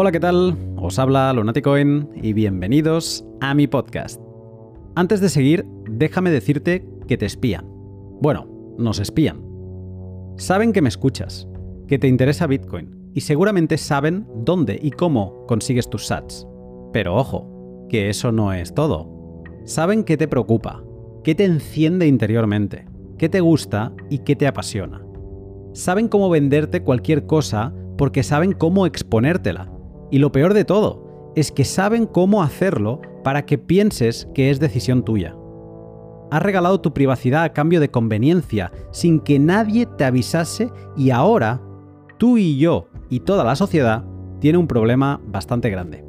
Hola, ¿qué tal? Os habla Lunaticoin y bienvenidos a mi podcast. Antes de seguir, déjame decirte que te espían. Bueno, nos espían. Saben que me escuchas, que te interesa Bitcoin y seguramente saben dónde y cómo consigues tus sats. Pero ojo, que eso no es todo. Saben qué te preocupa, qué te enciende interiormente, qué te gusta y qué te apasiona. Saben cómo venderte cualquier cosa porque saben cómo exponértela y lo peor de todo es que saben cómo hacerlo para que pienses que es decisión tuya. Has regalado tu privacidad a cambio de conveniencia, sin que nadie te avisase y ahora tú y yo y toda la sociedad tiene un problema bastante grande.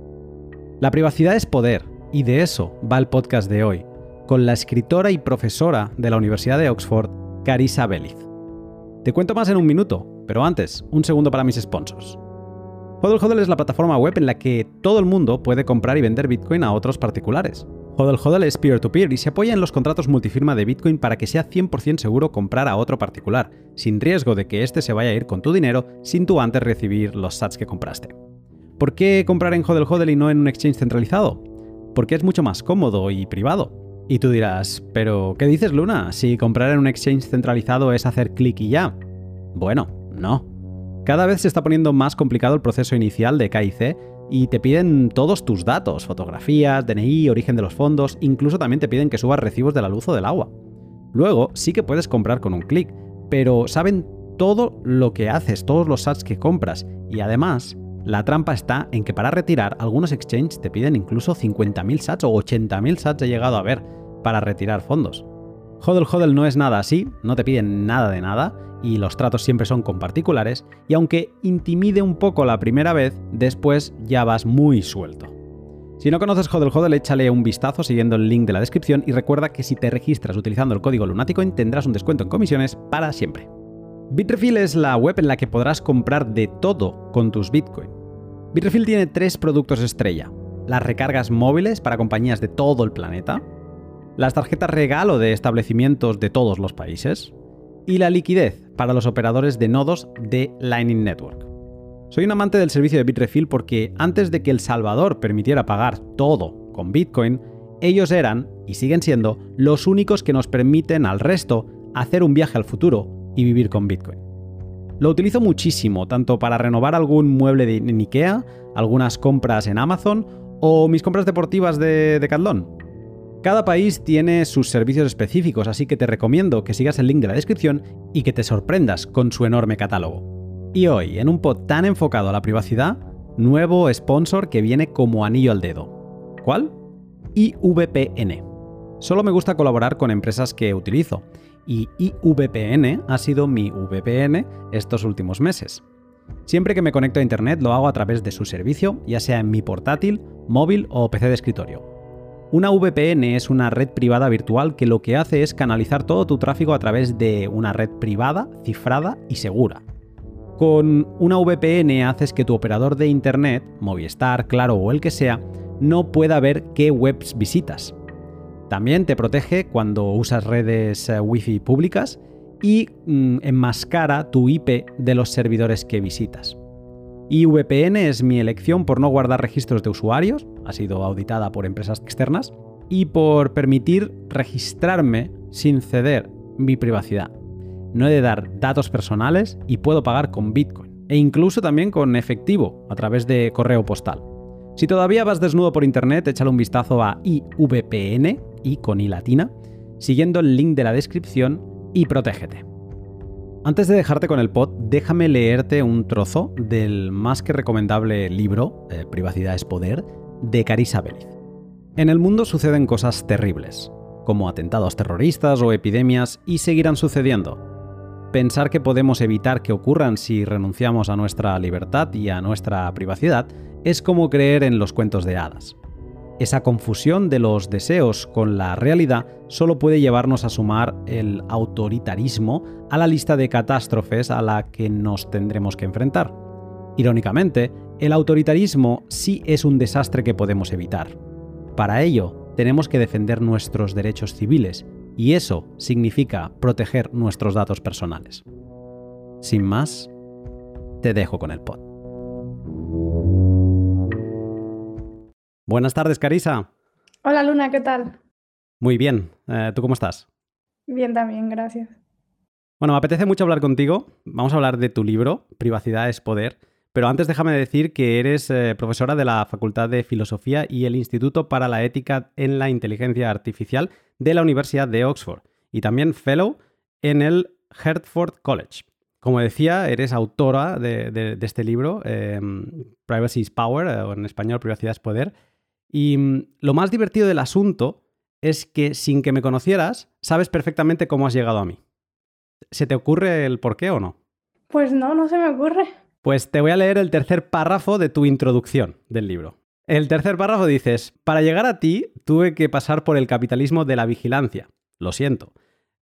La privacidad es poder, y de eso va el podcast de hoy, con la escritora y profesora de la Universidad de Oxford, Carissa Beliz. Te cuento más en un minuto, pero antes, un segundo para mis sponsors. HODL HODL es la plataforma web en la que todo el mundo puede comprar y vender Bitcoin a otros particulares. HODL HODL es peer-to-peer y se apoya en los contratos multifirma de Bitcoin para que sea 100% seguro comprar a otro particular, sin riesgo de que éste se vaya a ir con tu dinero sin tú antes recibir los sats que compraste. ¿Por qué comprar en HODL HODL y no en un exchange centralizado? Porque es mucho más cómodo y privado. Y tú dirás, ¿pero qué dices Luna? Si comprar en un exchange centralizado es hacer clic y ya. Bueno, no. Cada vez se está poniendo más complicado el proceso inicial de KIC y te piden todos tus datos, fotografías, DNI, origen de los fondos, incluso también te piden que subas recibos de la luz o del agua. Luego sí que puedes comprar con un clic, pero saben todo lo que haces, todos los sats que compras y además la trampa está en que para retirar algunos exchanges te piden incluso 50.000 sats o 80.000 sats he llegado a ver para retirar fondos. Hodl Hodl no es nada así, no te piden nada de nada y los tratos siempre son con particulares, y aunque intimide un poco la primera vez, después ya vas muy suelto. Si no conoces Hodel Hodel, échale un vistazo siguiendo el link de la descripción y recuerda que si te registras utilizando el código Lunaticoin tendrás un descuento en comisiones para siempre. Bitrefill es la web en la que podrás comprar de todo con tus Bitcoin. Bitrefill tiene tres productos estrella. Las recargas móviles para compañías de todo el planeta, las tarjetas regalo de establecimientos de todos los países, y la liquidez para los operadores de nodos de Lightning Network. Soy un amante del servicio de Bitrefill porque antes de que El Salvador permitiera pagar todo con Bitcoin, ellos eran, y siguen siendo, los únicos que nos permiten al resto hacer un viaje al futuro y vivir con Bitcoin. Lo utilizo muchísimo, tanto para renovar algún mueble de Ikea, algunas compras en Amazon o mis compras deportivas de Decathlon. Cada país tiene sus servicios específicos, así que te recomiendo que sigas el link de la descripción y que te sorprendas con su enorme catálogo. Y hoy, en un pod tan enfocado a la privacidad, nuevo sponsor que viene como anillo al dedo. ¿Cuál? IVPN. Solo me gusta colaborar con empresas que utilizo, y IVPN ha sido mi VPN estos últimos meses. Siempre que me conecto a Internet lo hago a través de su servicio, ya sea en mi portátil, móvil o PC de escritorio. Una VPN es una red privada virtual que lo que hace es canalizar todo tu tráfico a través de una red privada, cifrada y segura. Con una VPN haces que tu operador de Internet, Movistar, Claro o el que sea, no pueda ver qué webs visitas. También te protege cuando usas redes eh, Wi-Fi públicas y mm, enmascara tu IP de los servidores que visitas. IVPN es mi elección por no guardar registros de usuarios, ha sido auditada por empresas externas, y por permitir registrarme sin ceder mi privacidad. No he de dar datos personales y puedo pagar con Bitcoin, e incluso también con efectivo a través de correo postal. Si todavía vas desnudo por internet, échale un vistazo a IVPN, y con i latina, siguiendo el link de la descripción y protégete. Antes de dejarte con el pod, déjame leerte un trozo del más que recomendable libro, eh, Privacidad es Poder, de Carissa Beliz. En el mundo suceden cosas terribles, como atentados terroristas o epidemias, y seguirán sucediendo. Pensar que podemos evitar que ocurran si renunciamos a nuestra libertad y a nuestra privacidad es como creer en los cuentos de hadas. Esa confusión de los deseos con la realidad solo puede llevarnos a sumar el autoritarismo a la lista de catástrofes a la que nos tendremos que enfrentar. Irónicamente, el autoritarismo sí es un desastre que podemos evitar. Para ello, tenemos que defender nuestros derechos civiles, y eso significa proteger nuestros datos personales. Sin más, te dejo con el pod. Buenas tardes, Carisa. Hola, Luna, ¿qué tal? Muy bien. Eh, ¿Tú cómo estás? Bien, también, gracias. Bueno, me apetece mucho hablar contigo. Vamos a hablar de tu libro, Privacidad es Poder. Pero antes déjame decir que eres eh, profesora de la Facultad de Filosofía y el Instituto para la Ética en la Inteligencia Artificial de la Universidad de Oxford y también fellow en el Hertford College. Como decía, eres autora de, este libro, em, Privacy is Power, eh, o en español Privacidad es Poder. Y mm, lo más divertido del asunto es que sin que me conocieras, sabes perfectamente cómo has llegado a mí. ¿Se te ocurre el por qué o no? Pues no, no se me ocurre. Pues te voy a leer el tercer párrafo de tu introducción del libro. El tercer párrafo dices, para llegar a ti tuve que pasar por el capitalismo de la vigilancia. Lo siento.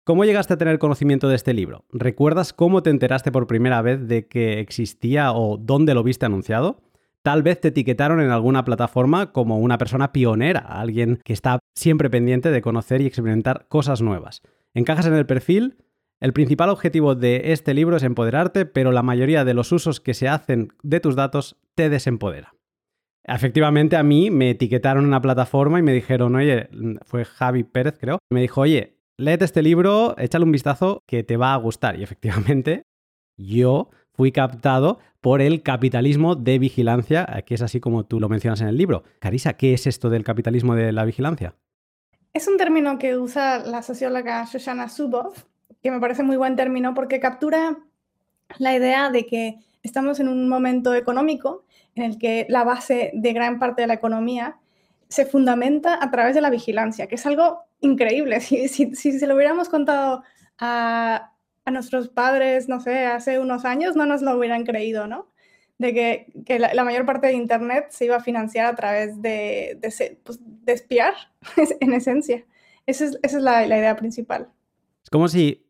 ¿Cómo llegaste a tener conocimiento de este libro? ¿Recuerdas cómo te enteraste por primera vez de que existía o dónde lo viste anunciado? Tal vez te etiquetaron en alguna plataforma como una persona pionera, alguien que está siempre pendiente de conocer y experimentar cosas nuevas. ¿Encajas en el perfil? El principal objetivo de este libro es empoderarte, pero la mayoría de los usos que se hacen de tus datos te desempodera. Efectivamente, a mí me etiquetaron en una plataforma y me dijeron, oye, fue Javi Pérez, creo, me dijo, oye, léete este libro, échale un vistazo que te va a gustar. Y efectivamente, yo fui captado por el capitalismo de vigilancia, que es así como tú lo mencionas en el libro. Carisa, ¿qué es esto del capitalismo de la vigilancia? Es un término que usa la socióloga Shoshana Zuboff que me parece muy buen término porque captura la idea de que estamos en un momento económico en el que la base de gran parte de la economía se fundamenta a través de la vigilancia, que es algo increíble. Si, se lo hubiéramos contado a, nuestros padres, no sé, hace unos años, no nos lo hubieran creído, ¿no? De que, la, mayor parte de Internet se iba a financiar a través de, de, pues, espiar, en esencia. Esa es, la idea principal. Es como si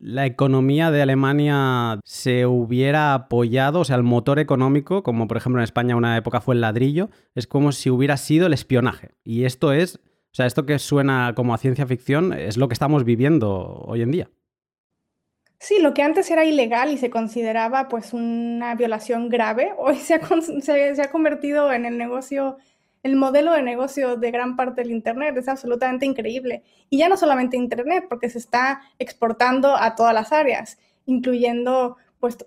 la economía de Alemania se hubiera apoyado, o sea, el motor económico, como por ejemplo en España una época fue el ladrillo, es como si hubiera sido el espionaje. Y esto es, o sea, esto que suena como a ciencia ficción es lo que estamos viviendo hoy en día. Sí, lo que antes era ilegal y se consideraba pues una violación grave, hoy se ha, convertido en el negocio el modelo de negocio de gran parte del Internet es absolutamente increíble. Y ya no solamente Internet, porque se está exportando a todas las áreas, incluyendo pues,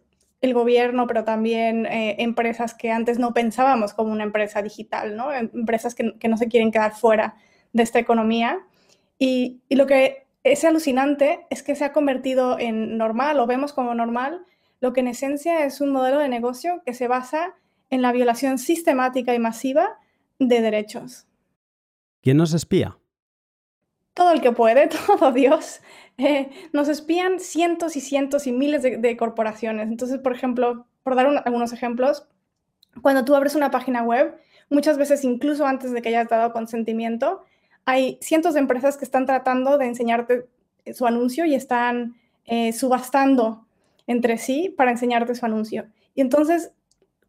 el gobierno, pero también eh, empresas que antes no pensábamos como una empresa digital, ¿no? Em, empresas que, no se quieren quedar fuera de esta economía. Y lo que es alucinante es que se ha convertido en normal, o vemos como normal, lo que en esencia es un modelo de negocio que se basa en la violación sistemática y masiva de derechos. ¿Quién nos espía? Todo el que puede, todo Dios. Eh, nos espían cientos y cientos y miles de, corporaciones. Entonces, por ejemplo, por dar algunos ejemplos, cuando tú abres una página web, muchas veces incluso antes de que hayas dado consentimiento, hay cientos de empresas que están tratando de enseñarte su anuncio y están eh, subastando entre sí para enseñarte su anuncio. Y entonces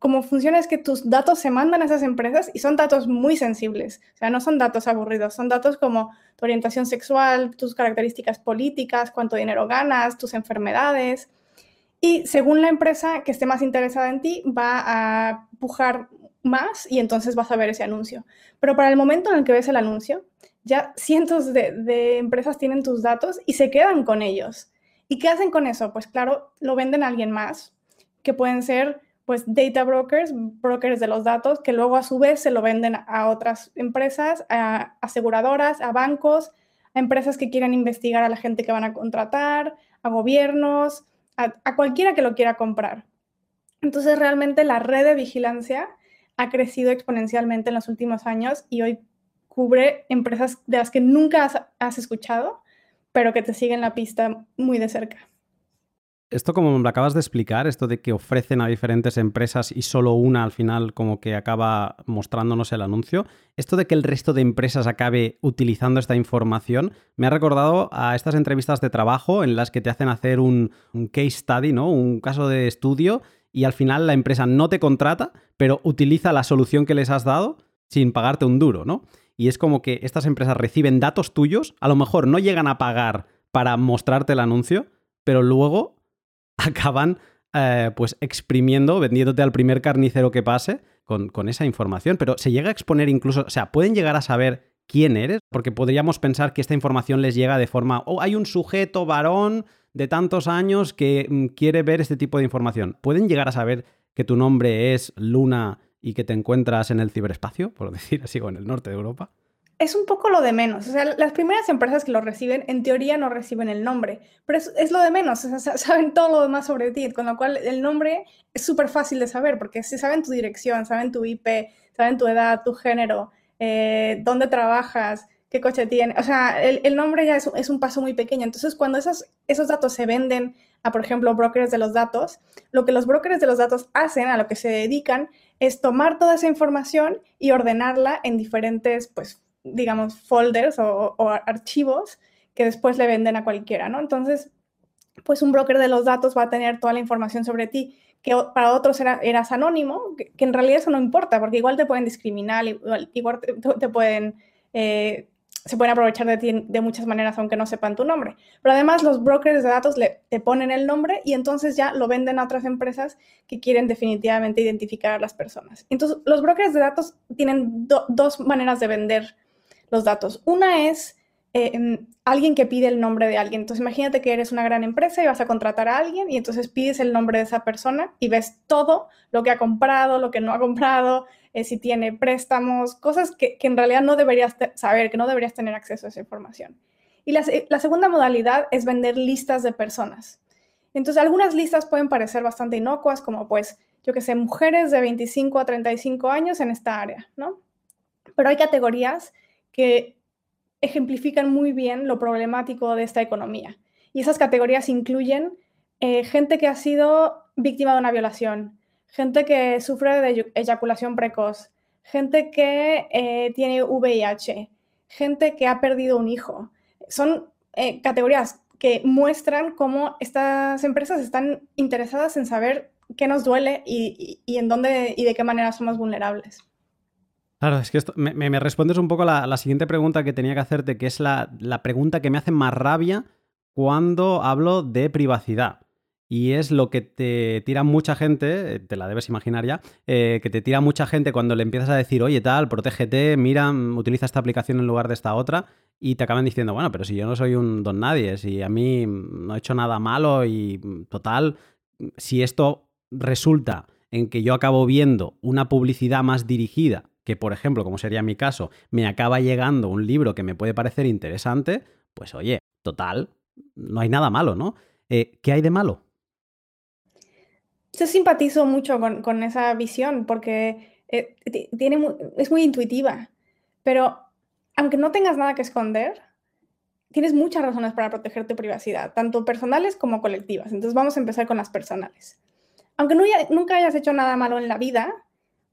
cómo funciona es que tus datos se mandan a esas empresas y son datos muy sensibles. O sea, no son datos aburridos, son datos como tu orientación sexual, tus características políticas, cuánto dinero ganas, tus enfermedades. Y según la empresa que esté más interesada en ti, va a pujar más y entonces vas a ver ese anuncio. Pero para el momento en el que ves el anuncio, ya cientos de, empresas tienen tus datos y se quedan con ellos. ¿Y qué hacen con eso? Pues claro, lo venden a alguien más, que pueden ser pues data brokers, brokers de los datos, que luego a su vez se lo venden a otras empresas, a aseguradoras, a bancos, a empresas que quieran investigar a la gente que van a contratar, a gobiernos, a, cualquiera que lo quiera comprar. Entonces realmente la red de vigilancia ha crecido exponencialmente en los últimos años y hoy cubre empresas de las que nunca has, escuchado, pero que te siguen la pista muy de cerca esto como me lo acabas de explicar, esto de que ofrecen a diferentes empresas y solo una al final como que acaba mostrándonos el anuncio, esto de que el resto de empresas acabe utilizando esta información, me ha recordado a estas entrevistas de trabajo en las que te hacen hacer un, case study, ¿no? Un caso de estudio y al final la empresa no te contrata, pero utiliza la solución que les has dado sin pagarte un duro, ¿no? Y es como que estas empresas reciben datos tuyos, a lo mejor no llegan a pagar para mostrarte el anuncio, pero luego acaban eh, pues exprimiendo, vendiéndote al primer carnicero que pase con, con esa información, pero se llega a exponer incluso, o sea, pueden llegar a saber quién eres, porque podríamos pensar que esta información les llega de forma, oh, hay un sujeto varón de tantos años que mm, quiere ver este tipo de información. ¿Pueden llegar a saber que tu nombre es Luna y que te encuentras en el ciberespacio, por decir así, o en el norte de Europa? Es un poco lo de menos. O sea, las primeras empresas que lo reciben, en teoría no reciben el nombre, pero es, lo de menos. O sea, saben todo lo demás sobre ti, con lo cual el nombre es súper fácil de saber, porque si saben tu dirección, saben tu IP, saben tu edad, tu género, eh, dónde trabajas, qué coche tiene. O sea, el, nombre ya es, un paso muy pequeño. Entonces, cuando esos, esos datos se venden a, por ejemplo, brokers de los datos, lo que los brokers de los datos hacen, a lo que se dedican, es tomar toda esa información y ordenarla en diferentes, pues, digamos, folders o, archivos que después le venden a cualquiera, ¿no? Entonces, pues un broker de los datos va a tener toda la información sobre ti que para otros era, eras anónimo, que, en realidad eso no importa, porque igual te pueden discriminar, igual, te, pueden, eh, se pueden aprovechar de ti de muchas maneras, aunque no sepan tu nombre. Pero además los brokers de datos le, te ponen el nombre y entonces ya lo venden a otras empresas que quieren definitivamente identificar a las personas. Entonces, los brokers de datos tienen dos maneras de vender los datos. Una es eh, alguien que pide el nombre de alguien. Entonces imagínate que eres una gran empresa y vas a contratar a alguien y entonces pides el nombre de esa persona y ves todo lo que ha comprado, lo que no ha comprado, eh, si tiene préstamos, cosas que, en realidad no deberías saber, que no deberías tener acceso a esa información. Y la, segunda modalidad es vender listas de personas. Entonces algunas listas pueden parecer bastante inocuas, como pues, yo que sé, mujeres de 25 a 35 años en esta área, ¿no? Pero hay categorías que ejemplifican muy bien lo problemático de esta economía. Y esas categorías incluyen eh, gente que ha sido víctima de una violación, gente que sufre de eyaculación precoz, gente que eh, tiene VIH, gente que ha perdido un hijo. Son eh, categorías que muestran cómo estas empresas están interesadas en saber qué nos duele y, en dónde y de qué manera somos vulnerables. Claro, es que esto, me, respondes un poco la, la siguiente pregunta que tenía que hacerte, que es la, pregunta que me hace más rabia cuando hablo de privacidad. Y es lo que te tira mucha gente, te la debes imaginar ya, eh, que te tira mucha gente cuando le empiezas a decir, oye, tal, protégete, mira, utiliza esta aplicación en lugar de esta otra, y te acaban diciendo, bueno, pero si yo no soy un don nadie, si a mí no he hecho nada malo y total, si esto resulta en que yo acabo viendo una publicidad más dirigida que, por ejemplo, como sería mi caso, me acaba llegando un libro que me puede parecer interesante, pues oye, total, no hay nada malo, ¿no? Eh, ¿Qué hay de malo? Yo simpatizo mucho con, esa visión porque eh, tiene, es muy intuitiva, pero aunque no tengas nada que esconder, tienes muchas razones para proteger tu privacidad, tanto personales como colectivas. Entonces vamos a empezar con las personales. Aunque nunca hayas hecho nada malo en la vida,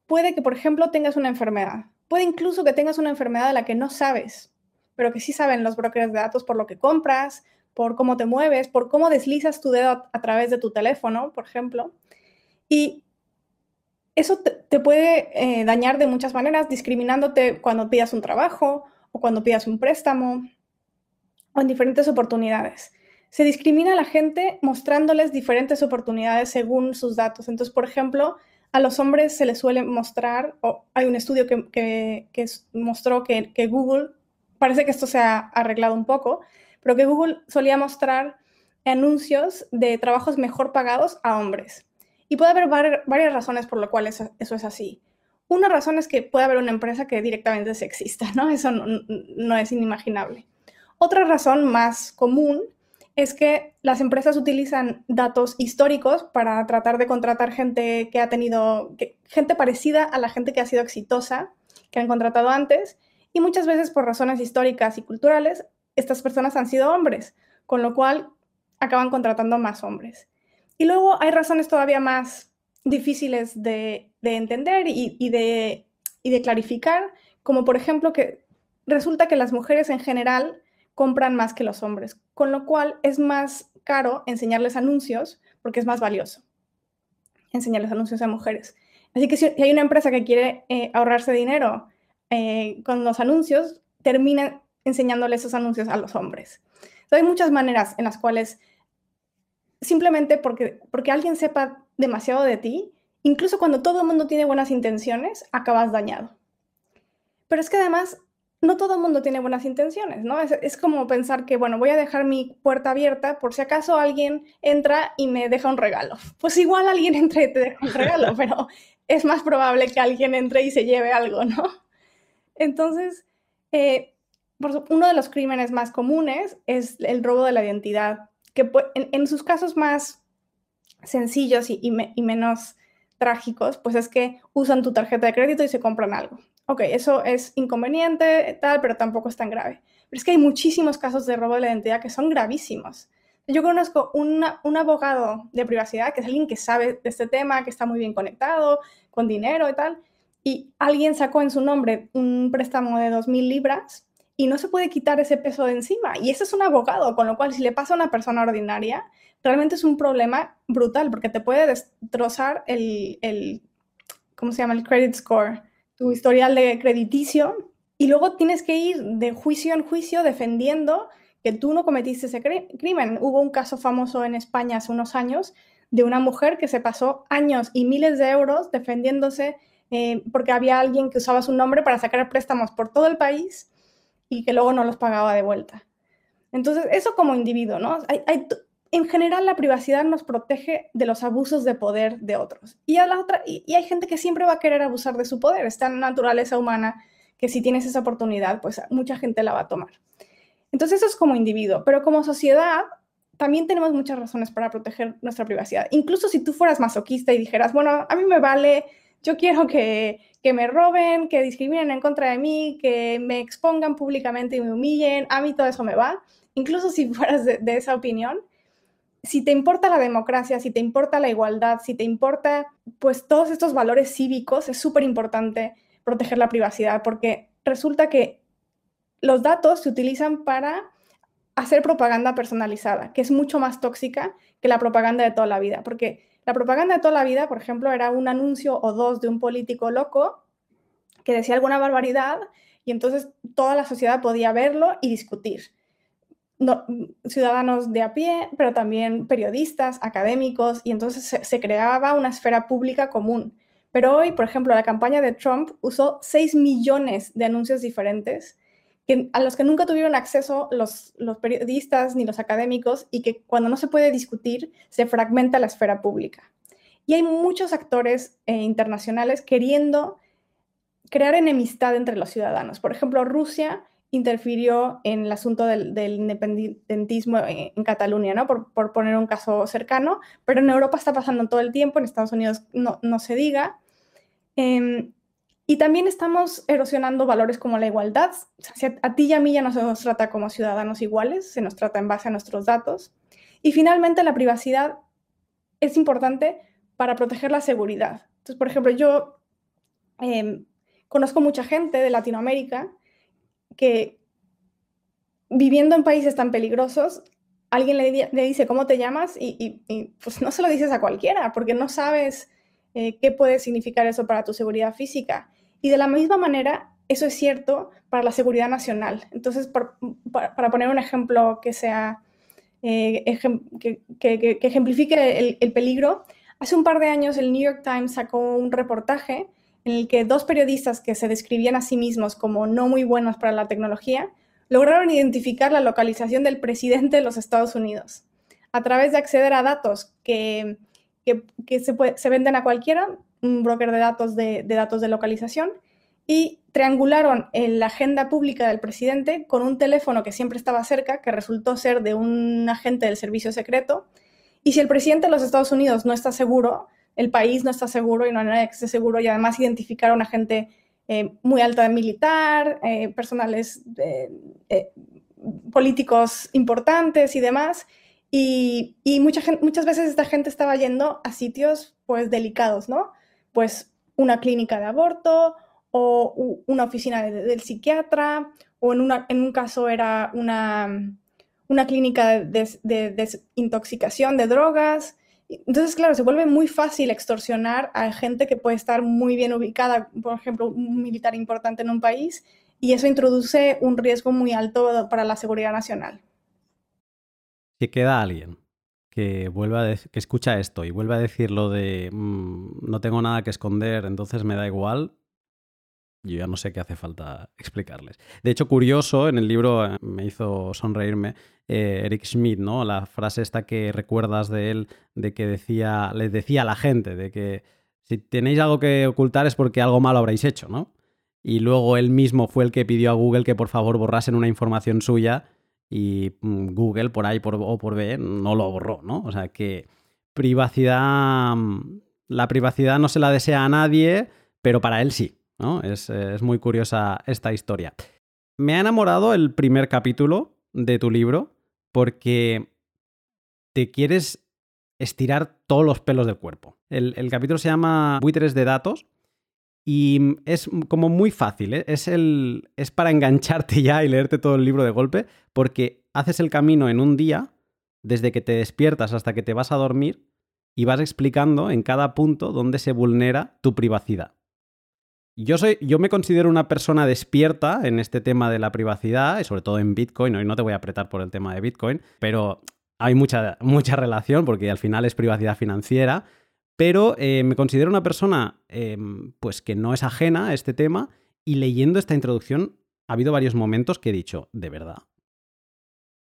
puede que, por ejemplo, tengas una enfermedad. Puede incluso que tengas una enfermedad de la que no sabes, pero que sí saben los brokers de datos por lo que compras, por cómo te mueves, por cómo deslizas tu dedo a, través de tu teléfono, por ejemplo. Y eso te, puede eh, dañar de muchas maneras, discriminándote cuando pidas un trabajo o cuando pidas un préstamo o en diferentes oportunidades. Se discrimina a la gente mostrándoles diferentes oportunidades según sus datos. Entonces, por ejemplo, a los hombres se les suele mostrar, o hay un estudio que, mostró que, Google, parece que esto se ha arreglado un poco, pero que Google solía mostrar anuncios de trabajos mejor pagados a hombres. Y puede haber varias razones por las cuales eso, es así. Una razón es que puede haber una empresa que directamente es sexista, ¿no? Eso no es inimaginable. Otra razón más común es que las empresas utilizan datos históricos para tratar de contratar gente que ha tenido, gente parecida a la gente que ha sido exitosa, que han contratado antes, y muchas veces por razones históricas y culturales, estas personas han sido hombres, con lo cual acaban contratando más hombres. Y luego hay razones todavía más difíciles de, entender y, de, clarificar, como por ejemplo que resulta que las mujeres en general compran más que los hombres, con lo cual es más caro enseñarles anuncios porque es más valioso enseñarles anuncios a mujeres. Así que si hay una empresa que quiere eh, ahorrarse dinero eh, con los anuncios, termina enseñándole esos anuncios a los hombres. hay muchas maneras en las cuales simplemente porque, porque alguien sepa demasiado de ti incluso cuando todo el mundo tiene buenas intenciones, acabas dañado. Pero es que además no todo el mundo tiene buenas intenciones, ¿no? Es, como pensar que, bueno, voy a dejar mi puerta abierta por si acaso alguien entra y me deja un regalo. Pues igual alguien entra y te deja un regalo, pero es más probable que alguien entre y se lleve algo, ¿no? Entonces, eh, uno de los crímenes más comunes es el robo de la identidad, que en, sus casos más sencillos y menos trágicos, pues es que usan tu tarjeta de crédito y se compran algo ok, eso es inconveniente, tal, pero tampoco es tan grave. Pero es que hay muchísimos casos de robo de la identidad que son gravísimos. Yo conozco un abogado de privacidad que es alguien que sabe de este tema, que está muy bien conectado, con dinero y tal, y alguien sacó en su nombre un préstamo de 2.000 libras y no se puede quitar ese peso de encima. Y ese es un abogado, con lo cual si le pasa a una persona ordinaria, realmente es un problema brutal porque te puede destrozar el, el ¿cómo se llama? El credit score tu historial de crediticio y luego tienes que ir de juicio en juicio defendiendo que tú no cometiste ese crimen. Hubo un caso famoso en España hace unos años de una mujer que se pasó años y miles de euros defendiéndose eh, porque había alguien que usaba su nombre para sacar préstamos por todo el país y que luego no los pagaba de vuelta. Entonces, eso como individuo, ¿no? hay, en general la privacidad nos protege de los abusos de poder de otros. Y, a la otra, y, hay gente que siempre va a querer abusar de su poder. Está en naturaleza humana que si tienes esa oportunidad, pues mucha gente la va a tomar. Entonces eso es como individuo, pero como sociedad también tenemos muchas razones para proteger nuestra privacidad. Incluso si tú fueras masoquista y dijeras, bueno, a mí me vale, yo quiero que, que me roben, que discriminen en contra de mí, que me expongan públicamente y me humillen, a mí todo eso me va. Incluso si fueras de esa opinión, si te importa la democracia, si te importa la igualdad, si te importa pues todos estos valores cívicos, es súper importante proteger la privacidad porque resulta que los datos se utilizan para hacer propaganda personalizada, que es mucho más tóxica que la propaganda de toda la vida, porque la propaganda de toda la vida, por ejemplo, era un anuncio o dos de un político loco que decía alguna barbaridad y entonces toda la sociedad podía verlo y discutir ciudadanos de a pie, pero también periodistas, académicos, y entonces se, creaba una esfera pública común. Pero hoy, por ejemplo, la campaña de Trump usó 6 millones de anuncios diferentes a los que nunca tuvieron acceso los, periodistas ni los académicos y que cuando no se puede discutir se fragmenta la esfera pública. Y hay muchos actores eh, internacionales queriendo crear enemistad entre los ciudadanos. Por ejemplo, Rusia interfirió en el asunto del, independentismo en, Cataluña, ¿no? Por, poner un caso cercano, pero en Europa está pasando todo el tiempo, en Estados Unidos no, se diga. Em, y también estamos erosionando valores como la igualdad. a, ti y a mí ya no se nos trata como ciudadanos iguales, se nos trata en base a nuestros datos. Y finalmente la privacidad es importante para proteger la seguridad. Entonces, por ejemplo, yo em, conozco mucha gente de Latinoamérica que viviendo en países tan peligrosos, alguien le, dice cómo te llamas y, pues no se lo dices a cualquiera porque no sabes eh, qué puede significar eso para tu seguridad física. Y de la misma manera, eso es cierto para la seguridad nacional. Entonces, para, poner un ejemplo que sea eh, que, ejemplifique el, el peligro, hace un par de años el New York Times sacó un reportaje en el que dos periodistas que se describían a sí mismos como no muy buenos para la tecnología, lograron identificar la localización del presidente de los Estados Unidos a través de acceder a datos que, se, venden a cualquiera, un broker de datos de, datos de localización, y triangularon en la agenda pública del presidente con un teléfono que siempre estaba cerca, que resultó ser de un agente del servicio secreto. Y si el presidente de los Estados Unidos no está seguro, el país no está seguro y no hay nadie que esté seguro y además identificar a gente eh, muy alta de militar, eh, personales eh, políticos importantes y demás. Y, muchas veces esta gente estaba yendo a sitios pues delicados, ¿no? Pues una clínica de aborto o una oficina del psiquiatra o en, un caso era una, una clínica de, de desintoxicación de drogas. Entonces, claro, se vuelve muy fácil extorsionar a gente que puede estar muy bien ubicada, por ejemplo, un militar importante en un país, y eso introduce un riesgo muy alto para la seguridad nacional. Si queda alguien que vuelva que escucha esto y vuelve a decir lo de mm, no tengo nada que esconder, entonces me da igual, yo ya no sé qué hace falta explicarles. De hecho, curioso, en el libro eh, me hizo sonreírme eh, Eric Schmidt, ¿no? La frase esta que recuerdas de él, de que decía, le decía a la gente, de que si tenéis algo que ocultar es porque algo malo habréis hecho, ¿no? Y luego él mismo fue el que pidió a Google que por favor borrasen una información suya y mm, Google por ahí por, o por B no lo borró, ¿no? O sea que privacidad, mm, la privacidad no se la desea a nadie, pero para él sí. Es, muy curiosa esta historia. Me ha enamorado el primer capítulo de tu libro porque te quieres estirar todos los pelos del cuerpo. El, capítulo se llama Buitres de datos y es como muy fácil, ¿eh? es, el, es para engancharte ya y leerte todo el libro de golpe porque haces el camino en un día, desde que te despiertas hasta que te vas a dormir, y vas explicando en cada punto dónde se vulnera tu privacidad. Yo, soy, yo me considero una persona despierta en este tema de la privacidad, y sobre todo en Bitcoin, y no te voy a apretar por el tema de Bitcoin, pero hay mucha, mucha relación porque al final es privacidad financiera, pero eh, me considero una persona em, pues que no es ajena a este tema y leyendo esta introducción ha habido varios momentos que he dicho, de verdad.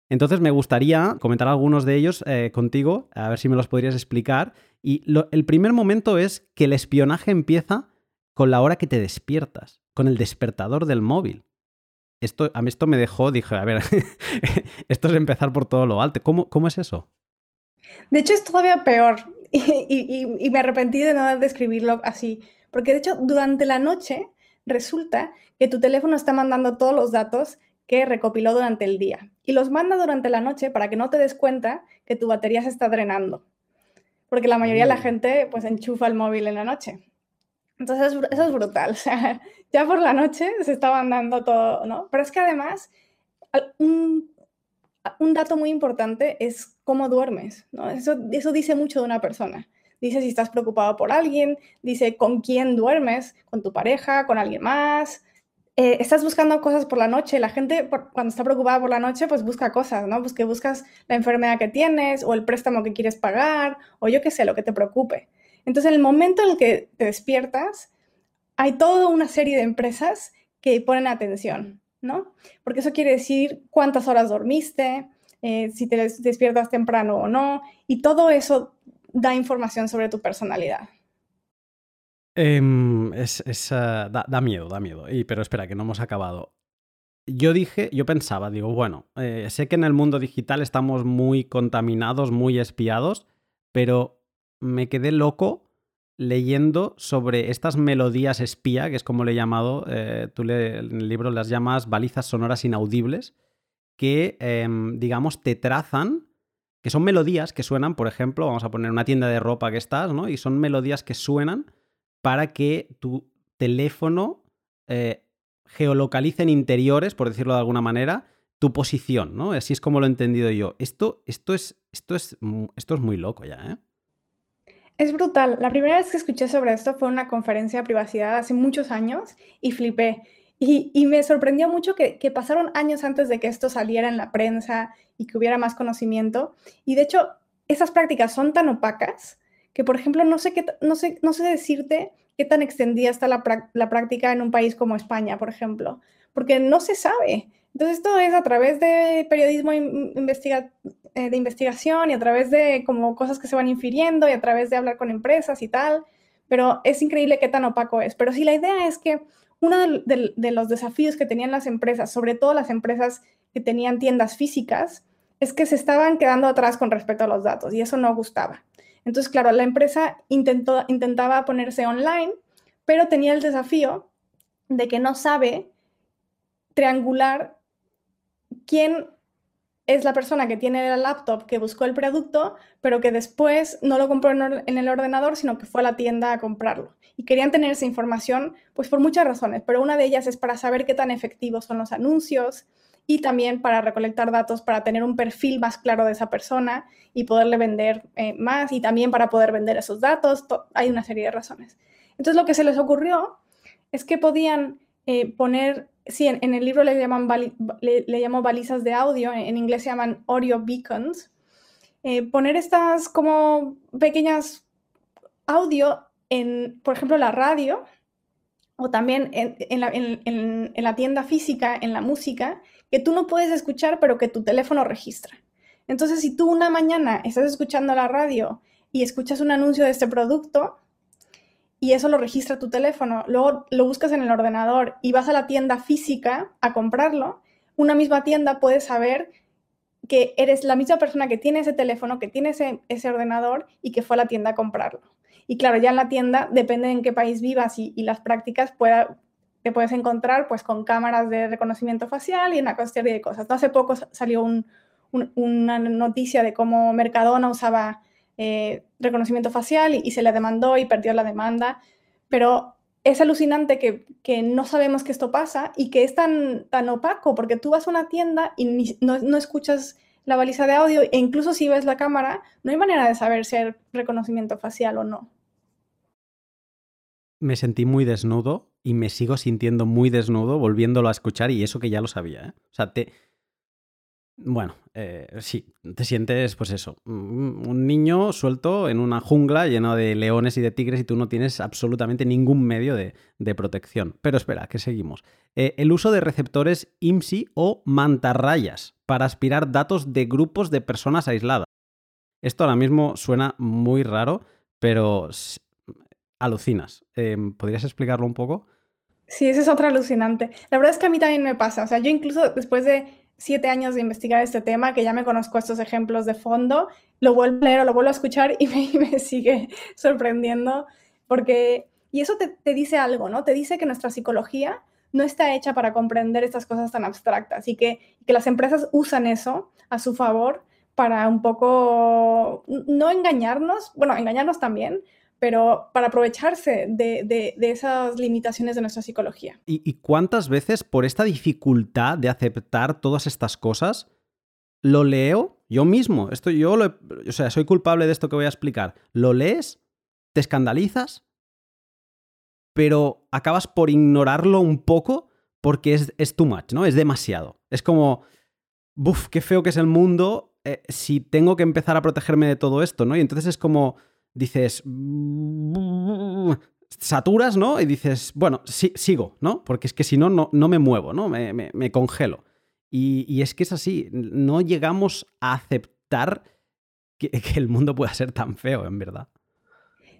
Entonces me gustaría comentar algunos de ellos eh, contigo, a ver si me los podrías explicar. Y el primer momento es que el espionaje empieza con la hora que te despiertas, con el despertador del móvil. Esto, a mí esto me dejó, dije, a ver, esto es empezar por todo lo alto. ¿Cómo, cómo es eso? De hecho, es todavía peor y, me arrepentí de no describirlo así, porque de hecho, durante la noche resulta que tu teléfono está mandando todos los datos que recopiló durante el día y los manda durante la noche para que no te des cuenta que tu batería se está drenando, porque la mayoría de la mm. gente pues enchufa el móvil en la noche. Entonces, eso es brutal. O sea, ya por la noche se estaban dando todo, ¿no? Pero es que además, un, un dato muy importante es cómo duermes, ¿no? Eso, eso dice mucho de una persona. Dice si estás preocupado por alguien, dice con quién duermes, con tu pareja, con alguien más. Eh, estás buscando cosas por la noche. La gente cuando está preocupada por la noche, pues busca cosas, ¿no? Pues buscas la enfermedad que tienes o el préstamo que quieres pagar o yo qué sé, lo que te preocupe. Entonces, en el momento en el que te despiertas, hay toda una serie de empresas que ponen atención, ¿no? Porque eso quiere decir cuántas horas dormiste, eh, si te despiertas temprano o no, y todo eso da información sobre tu personalidad. Em, ah, da, miedo, da miedo. Y, pero espera, que no hemos acabado. Yo dije, yo pensaba, digo, bueno, eh, sé que en el mundo digital estamos muy contaminados, muy espiados, pero me quedé loco leyendo sobre estas melodías espía, que es como le he llamado, eh, tú en el libro las llamas balizas sonoras inaudibles, que, em, digamos, te trazan, que son melodías que suenan, por ejemplo, vamos a poner una tienda de ropa que estás, ¿no? Y son melodías que suenan para que tu teléfono eh, geolocalice en interiores, por decirlo de alguna manera, tu posición, ¿no? Así es como lo he entendido yo. Esto, esto, es, esto, es, esto es muy loco ya, ¿eh? Es brutal. La primera vez que escuché sobre esto fue en una conferencia de privacidad hace muchos años y flipé. Y, me sorprendió mucho que, pasaron años antes de que esto saliera en la prensa y que hubiera más conocimiento. Y de hecho, esas prácticas son tan opacas que, por ejemplo, no sé, qué, no sé, no sé decirte qué tan extendida está la, práctica en un país como España, por ejemplo, porque no se sabe. Entonces, esto es a través de periodismo investiga eh, de investigación y a través de como cosas que se van infiriendo y a través de hablar con empresas y tal, pero es increíble qué tan opaco es. Pero sí, la idea es que uno de, los desafíos que tenían las empresas, sobre todo las empresas que tenían tiendas físicas, es que se estaban quedando atrás con respecto a los datos y eso no gustaba. Entonces, claro, la empresa intentó, intentaba ponerse online, pero tenía el desafío de que no sabe triangular quién es la persona que tiene el laptop que buscó el producto, pero que después no lo compró en el ordenador, sino que fue a la tienda a comprarlo. Y querían tener esa información, pues por muchas razones, pero una de ellas es para saber qué tan efectivos son los anuncios y también para recolectar datos, para tener un perfil más claro de esa persona y poderle vender eh, más y también para poder vender esos datos. Hay una serie de razones. Entonces lo que se les ocurrió es que podían eh, poner sí, en, el libro le, llaman le, llamo balizas de audio, en, inglés se llaman audio beacons, eh, poner estas como pequeñas audio en, por ejemplo, la radio o también en, la, tienda física, en la música, que tú no puedes escuchar, pero que tu teléfono registra. Entonces, si tú una mañana estás escuchando la radio y escuchas un anuncio de este producto y eso lo registra tu teléfono, luego lo buscas en el ordenador y vas a la tienda física a comprarlo, una misma tienda puede saber que eres la misma persona que tiene ese teléfono, que tiene ese, ese ordenador y que fue a la tienda a comprarlo. Y claro, ya en la tienda, depende en qué país vivas y, las prácticas, pueda, te puedes encontrar pues con cámaras de reconocimiento facial y una serie de cosas. hace poco salió una noticia de cómo Mercadona usaba eh, reconocimiento facial y, se le demandó y perdió la demanda, pero es alucinante que, que, no sabemos que esto pasa y que es tan, tan opaco, porque tú vas a una tienda y no, no, escuchas la baliza de audio e incluso si ves la cámara, no hay manera de saber si hay reconocimiento facial o no me sentí muy desnudo y me sigo sintiendo muy desnudo volviéndolo a escuchar y eso que ya lo sabía. ¿eh? O sea, te... Bueno, eh, sí, te sientes pues eso, mm, un niño suelto en una jungla lleno de leones y de tigres y tú no tienes absolutamente ningún medio de, protección. Pero espera, que seguimos. Eh, el uso de receptores IMSI o mantarrayas para aspirar datos de grupos de personas aisladas. Esto ahora mismo suena muy raro, pero alucinas. Em, ¿Podrías explicarlo un poco? Sí, esa es otra alucinante. La verdad es que a mí también me pasa. O sea, yo incluso después de siete años de investigar este tema, que ya me conozco estos ejemplos de fondo, lo vuelvo a leer o lo vuelvo a escuchar y me, sigue sorprendiendo porque... Y eso te, dice algo, ¿no? Te dice que nuestra psicología no está hecha para comprender estas cosas tan abstractas y que, que las empresas usan eso a su favor para un poco no engañarnos, bueno, engañarnos también, pero para aprovecharse de, esas limitaciones de nuestra psicología. ¿Y, cuántas veces por esta dificultad de aceptar todas estas cosas, lo leo yo mismo? Esto yo o sea, soy culpable de esto que voy a explicar. Lo lees, te escandalizas, pero acabas por ignorarlo un poco porque es, es too much, ¿no? Es demasiado. Es como, buf, qué feo que es el mundo eh, si tengo que empezar a protegerme de todo esto, ¿no? Y entonces es como dices, saturas, ¿no? Y dices, bueno, sigo, ¿no? Porque es que si no, no, me muevo, ¿no? Me, congelo. Y, es que es así, no llegamos a aceptar que el mundo pueda ser tan feo, en verdad.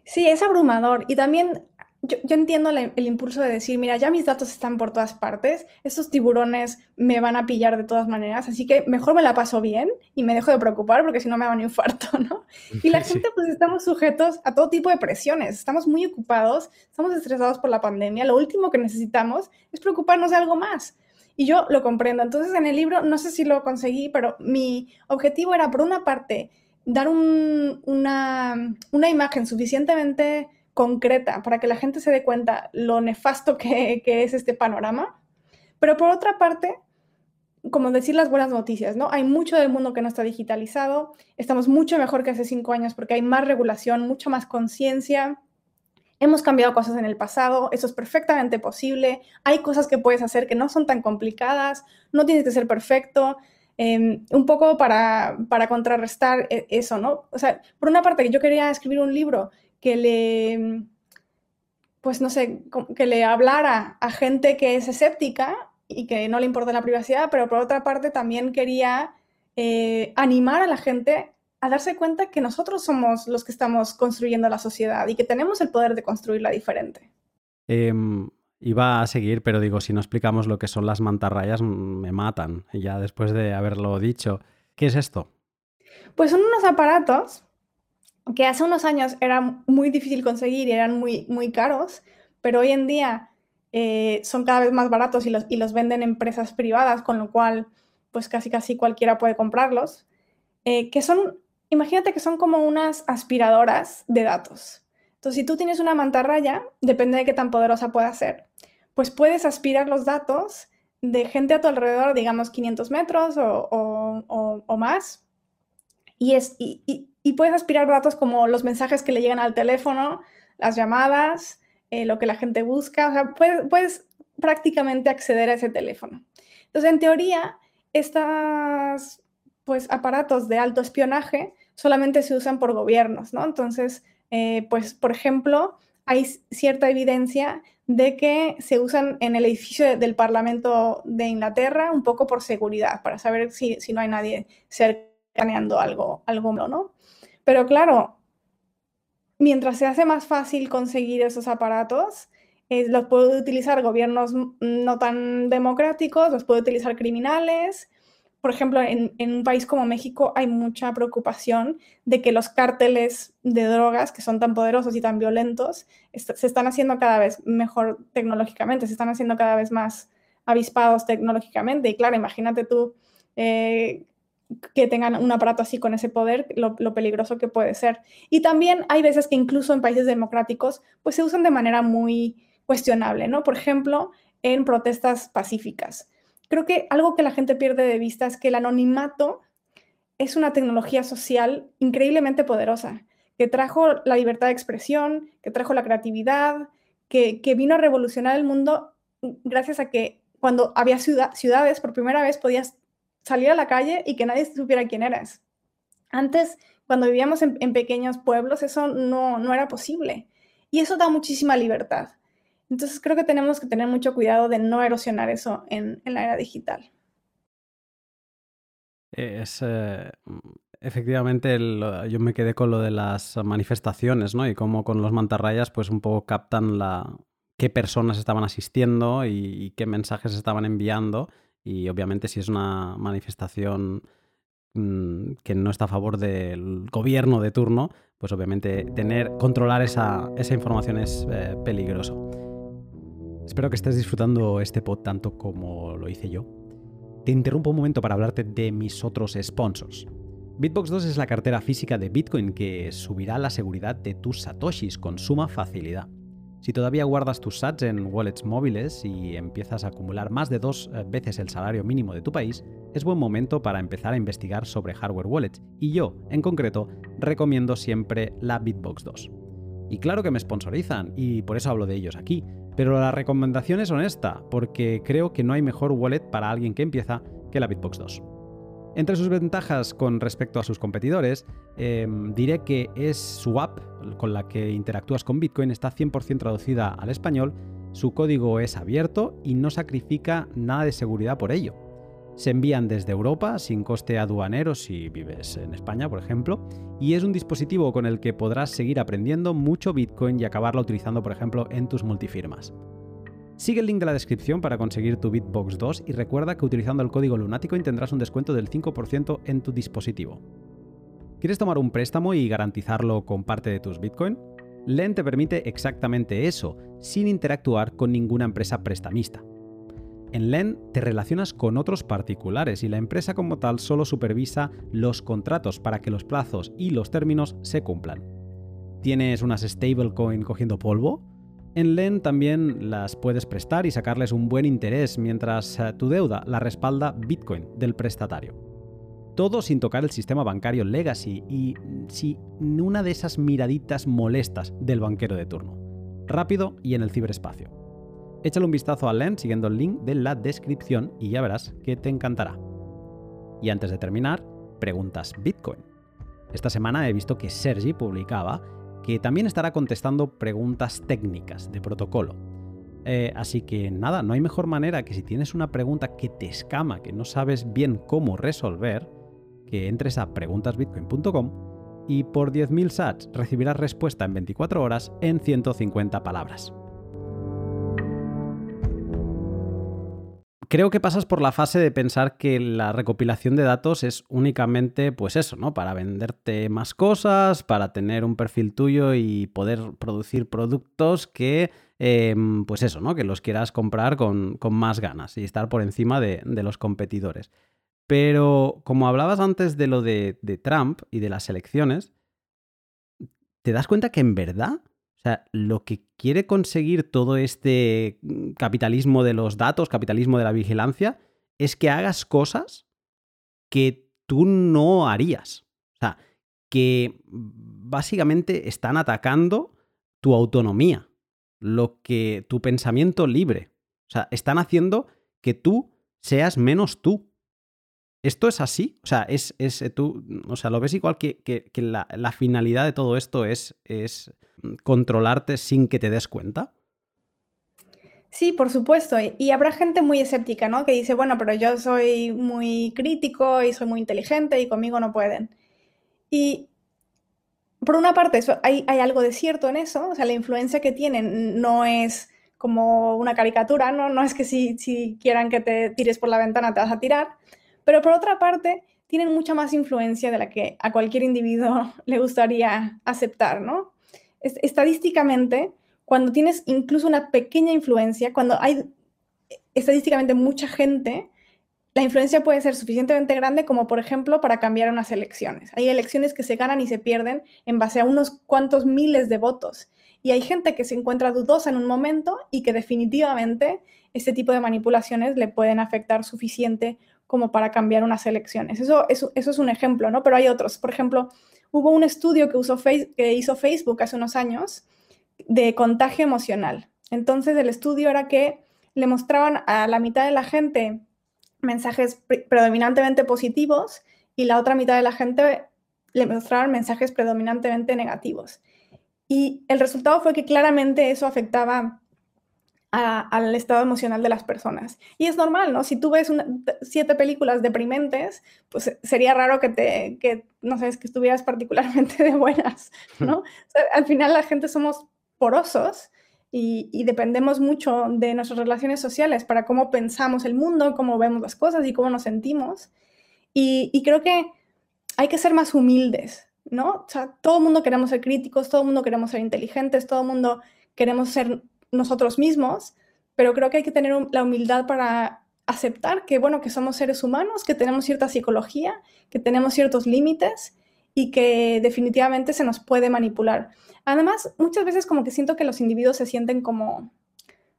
Sí, es abrumador. Y también yo, entiendo el impulso de decir, mira, ya mis datos están por todas partes, estos tiburones me van a pillar de todas maneras, así que mejor me la paso bien y me dejo de preocupar porque si no me va un infarto, ¿no? Y la gente pues estamos sujetos a todo tipo de presiones, estamos muy ocupados, estamos estresados por la pandemia, lo último que necesitamos es preocuparnos de algo más. Y yo lo comprendo. Entonces en el libro, no sé si lo conseguí, pero mi objetivo era, por una parte, dar una, una imagen suficientemente concreta para que la gente se dé cuenta lo nefasto que, es este panorama. Pero por otra parte, como decir las buenas noticias, ¿no? Hay mucho del mundo que no está digitalizado, estamos mucho mejor que hace cinco años porque hay más regulación, mucho más conciencia, hemos cambiado cosas en el pasado, eso es perfectamente posible, hay cosas que puedes hacer que no son tan complicadas, no tienes que ser perfecto, em, un poco para, para contrarrestar e, eso, ¿no? O sea, por una parte, yo quería escribir un libro que le, pues no sé, que le hablara a gente que es escéptica y que no le importa la privacidad, pero por otra parte también quería eh, animar a la gente a darse cuenta que nosotros somos los que estamos construyendo la sociedad y que tenemos el poder de construirla diferente. Em, iba a seguir, pero digo, si no explicamos lo que son las mantarrayas, me matan, ya después de haberlo dicho. ¿Qué es esto? Pues son unos aparatos que hace unos años era muy difícil conseguir y eran muy, muy caros, pero hoy en día eh, son cada vez más baratos y los, y los venden empresas privadas, con lo cual pues casi casi cualquiera puede comprarlos, eh, que son, imagínate que son como unas aspiradoras de datos. Entonces, si tú tienes una mantarraya, depende de qué tan poderosa pueda ser, pues puedes aspirar los datos de gente a tu alrededor, digamos 500 metros o, o, o más, y, es, y puedes aspirar datos como los mensajes que le llegan al teléfono, las llamadas, eh, lo que la gente busca, o sea, puedes, prácticamente acceder a ese teléfono. Entonces, en teoría, estos pues, aparatos de alto espionaje solamente se usan por gobiernos, ¿no? Entonces, eh, pues, por ejemplo, hay cierta evidencia de que se usan en el edificio del Parlamento de Inglaterra un poco por seguridad, para saber si, no hay nadie cercaneando algo, algo, ¿no? Pero claro, mientras se hace más fácil conseguir esos aparatos, los puede utilizar gobiernos no tan democráticos, los puede utilizar criminales. Por ejemplo, en, un país como México hay mucha preocupación de que los cárteles de drogas, que son tan poderosos y tan violentos, se están haciendo cada vez mejor tecnológicamente, se están haciendo cada vez más avispados tecnológicamente. Y claro, imagínate tú eh, que tengan un aparato así con ese poder, lo, peligroso que puede ser. Y también hay veces que incluso en países democráticos, pues se usan de manera muy cuestionable, ¿no? Por ejemplo, en protestas pacíficas. Creo que algo que la gente pierde de vista es que el anonimato es una tecnología social increíblemente poderosa, que trajo la libertad de expresión, que trajo la creatividad, que, vino a revolucionar el mundo gracias a que cuando había ciudades, por primera vez podías salir a la calle y que nadie supiera quién eras. Antes, cuando vivíamos en, pequeños pueblos, eso no, no, era posible. Y eso da muchísima libertad. Entonces creo que tenemos que tener mucho cuidado de no erosionar eso en, la era digital. Es eh, efectivamente yo me quedé con lo de las manifestaciones, ¿no? Y cómo con los mantarrayas, pues un poco captan la qué personas estaban asistiendo y qué mensajes estaban enviando y obviamente si es una manifestación mm, que no está a favor del gobierno de turno, pues obviamente tener, controlar esa, información es eh, peligroso. Espero que estés disfrutando este pod tanto como lo hice yo. Te interrumpo un momento para hablarte de mis otros sponsors. Bitbox 2 es la cartera física de Bitcoin que subirá la seguridad de tus satoshis con suma facilidad. Si todavía guardas tus sats en wallets móviles y empiezas a acumular más de dos eh, veces el salario mínimo de tu país, es buen momento para empezar a investigar sobre hardware wallets y yo, en concreto, recomiendo siempre la Bitbox 2. Y claro que me sponsorizan y por eso hablo de ellos aquí, pero la recomendación es honesta, porque creo que no hay mejor wallet para alguien que empieza que la Bitbox 2. Entre sus ventajas con respecto a sus competidores, em, diré que es su app con la que interactúas con Bitcoin está 100% traducida al español, su código es abierto y no sacrifica nada de seguridad por ello. Se envían desde Europa sin coste aduanero si vives en España, por ejemplo, y es un dispositivo con el que podrás seguir aprendiendo mucho Bitcoin y acabarlo utilizando, por ejemplo, en tus multifirmas. Sigue el link de la descripción para conseguir tu Bitbox 2 y recuerda que utilizando el código Lunático tendrás un descuento del 5% en tu dispositivo. ¿Quieres tomar un préstamo y garantizarlo con parte de tus Bitcoin? LEN te permite exactamente eso, sin interactuar con ninguna empresa prestamista. En LEN te relacionas con otros particulares y la empresa como tal solo supervisa los contratos para que los plazos y los términos se cumplan. ¿Tienes unas stablecoin cogiendo polvo? En LEN también las puedes prestar y sacarles un buen interés mientras eh, tu deuda la respalda Bitcoin del prestatario. Todo sin tocar el sistema bancario legacy y sin una de esas miraditas molestas del banquero de turno. Rápido y en el ciberespacio. Échale un vistazo a LEN siguiendo el link de la descripción y ya verás que te encantará. Y antes de terminar, preguntas Bitcoin. Esta semana he visto que Sergi publicaba que también estará contestando preguntas técnicas de protocolo. Eh, así que nada, no hay mejor manera que si tienes una pregunta que te escama, que no sabes bien cómo resolver, que entres a preguntasbitcoin.com y por 10.000 sats recibirás respuesta en 24 horas en 150 palabras. Creo que pasas por la fase de pensar que la recopilación de datos es únicamente, pues eso, ¿no? Para venderte más cosas, para tener un perfil tuyo y poder producir productos que, em, pues eso, ¿no? Que los quieras comprar con, más ganas y estar por encima de, los competidores. Pero como hablabas antes de lo de Trump y de las elecciones, ¿te das cuenta que en verdad sea, lo que quiere conseguir todo este mm, capitalismo de los datos, capitalismo de la vigilancia, es que hagas cosas que tú no harías. O sea, que básicamente están atacando tu autonomía, lo que tu pensamiento libre. O sea, están haciendo que tú seas menos tú. ¿Esto es así? O sea, es, es eh, tú, o sea, ¿lo ves igual que, la, finalidad de todo esto es, es controlarte sin que te des cuenta? Sí, por supuesto. Y habrá gente muy escéptica, ¿no? Que dice, bueno, pero yo soy muy crítico y soy muy inteligente y conmigo no pueden. Y por una parte, hay, hay, algo de cierto en eso, o sea, la influencia que tienen no es como una caricatura, ¿no? No es que si, si quieran que te tires por la ventana te vas a tirar, pero por otra parte, tienen mucha más influencia de la que a cualquier individuo le gustaría aceptar, ¿no? Estadísticamente, cuando tienes incluso una pequeña influencia, cuando hay estadísticamente mucha gente, la influencia puede ser suficientemente grande como, por ejemplo, para cambiar unas elecciones. Hay elecciones que se ganan y se pierden en base a unos cuantos miles de votos. Y hay gente que se encuentra dudosa en un momento y que definitivamente este tipo de manipulaciones le pueden afectar suficiente como para cambiar unas elecciones. Eso, eso, es un ejemplo, ¿no? Pero hay otros. Por ejemplo, hubo un estudio que, usó que hizo Facebook hace unos años de contagio emocional. Entonces, el estudio era que le mostraban a la mitad de la gente mensajes predominantemente positivos y la otra mitad de la gente le mostraban mensajes predominantemente negativos. Y el resultado fue que claramente eso afectaba al estado emocional de las personas. Y es normal, ¿no? Si tú ves siete películas deprimentes, pues sería raro que te, que, no sé, que estuvieras particularmente de buenas, ¿no? al final la gente somos porosos y, dependemos mucho de nuestras relaciones sociales para cómo pensamos el mundo, cómo vemos las cosas y cómo nos sentimos. Y, creo que hay que ser más humildes, ¿no? O sea, todo el mundo queremos ser críticos, todo el mundo queremos ser inteligentes, todo el mundo queremos ser nosotros mismos, pero creo que hay que tener la humildad para aceptar que, bueno, que somos seres humanos, que tenemos cierta psicología, que tenemos ciertos límites y que definitivamente se nos puede manipular. Además, muchas veces como que siento que los individuos se sienten como,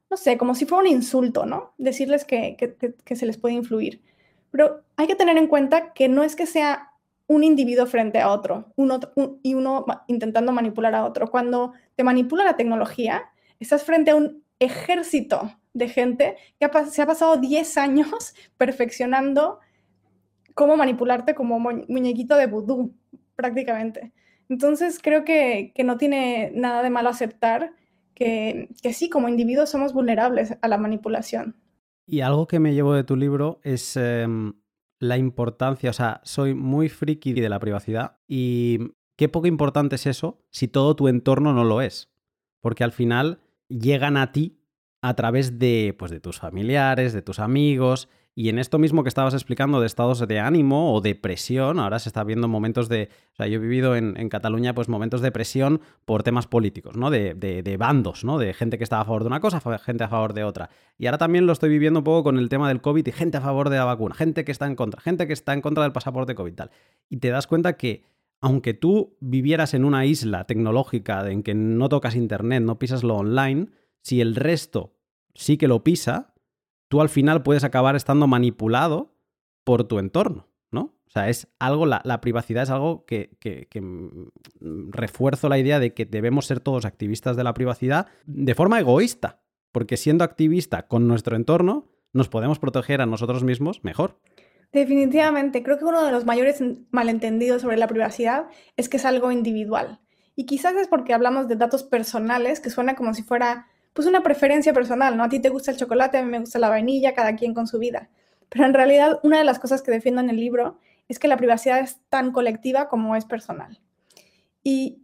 no sé, como si fuera un insulto, ¿no? Decirles que, se les puede influir. Pero hay que tener en cuenta que no es que sea un individuo frente a otro, y uno intentando manipular a otro. Cuando te manipula la tecnología, estás frente a un ejército de gente que se ha pasado 10 años perfeccionando cómo manipularte como muñequito de vudú, prácticamente. Entonces creo que, no tiene nada de malo aceptar que, sí, como individuos somos vulnerables a la manipulación. Y algo que me llevo de tu libro es em, la importancia, o sea, soy muy friki de la privacidad y qué poco importante es eso si todo tu entorno no lo es. Porque al final llegan a ti a través de, pues, de tus familiares, de tus amigos, y en esto mismo que estabas explicando de estados de ánimo o de presión, ahora se está viendo momentos de. O sea, yo he vivido en, Cataluña, pues momentos de presión por temas políticos, ¿no? De, de, bandos, ¿no? De gente que estaba a favor de una cosa, gente a favor de otra. Y ahora también lo estoy viviendo un poco con el tema del COVID y gente a favor de la vacuna, gente que está en contra, gente que está en contra del pasaporte COVID tal. Y te das cuenta que. Aunque tú vivieras en una isla tecnológica en que no tocas internet, no pisas lo online, si el resto sí que lo pisa, tú al final puedes acabar estando manipulado por tu entorno, ¿no? O sea, es algo, la, privacidad es algo que, que, mm, refuerzo la idea de que debemos ser todos activistas de la privacidad de forma egoísta, porque siendo activista con nuestro entorno, nos podemos proteger a nosotros mismos mejor. Definitivamente, creo que uno de los mayores malentendidos sobre la privacidad es que es algo individual. Y quizás es porque hablamos de datos personales, que suena como si fuera pues una preferencia personal, ¿no? A ti te gusta el chocolate, a mí me gusta la vainilla, cada quien con su vida. Pero en realidad una de las cosas que defiendo en el libro es que la privacidad es tan colectiva como es personal. Y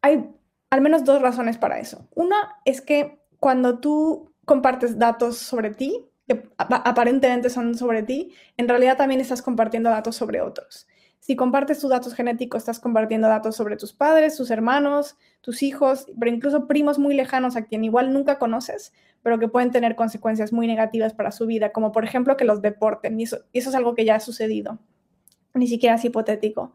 hay al menos dos razones para eso. Una es que cuando tú compartes datos sobre ti, que aparentemente son sobre ti, en realidad también estás compartiendo datos sobre otros. Si compartes tus datos genéticos, estás compartiendo datos sobre tus padres, tus hermanos, tus hijos, pero incluso primos muy lejanos a quien igual nunca conoces, pero que pueden tener consecuencias muy negativas para su vida, como por ejemplo que los deporten, y eso, eso es algo que ya ha sucedido, ni siquiera es hipotético.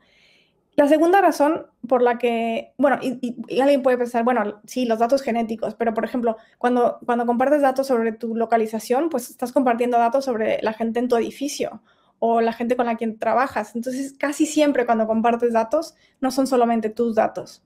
La segunda razón por la que, bueno, y, alguien puede pensar, bueno, sí, los datos genéticos, pero por ejemplo, cuando, cuando compartes datos sobre tu localización, pues estás compartiendo datos sobre la gente en tu edificio o la gente con la que trabajas. Entonces, casi siempre cuando compartes datos, no son solamente tus datos.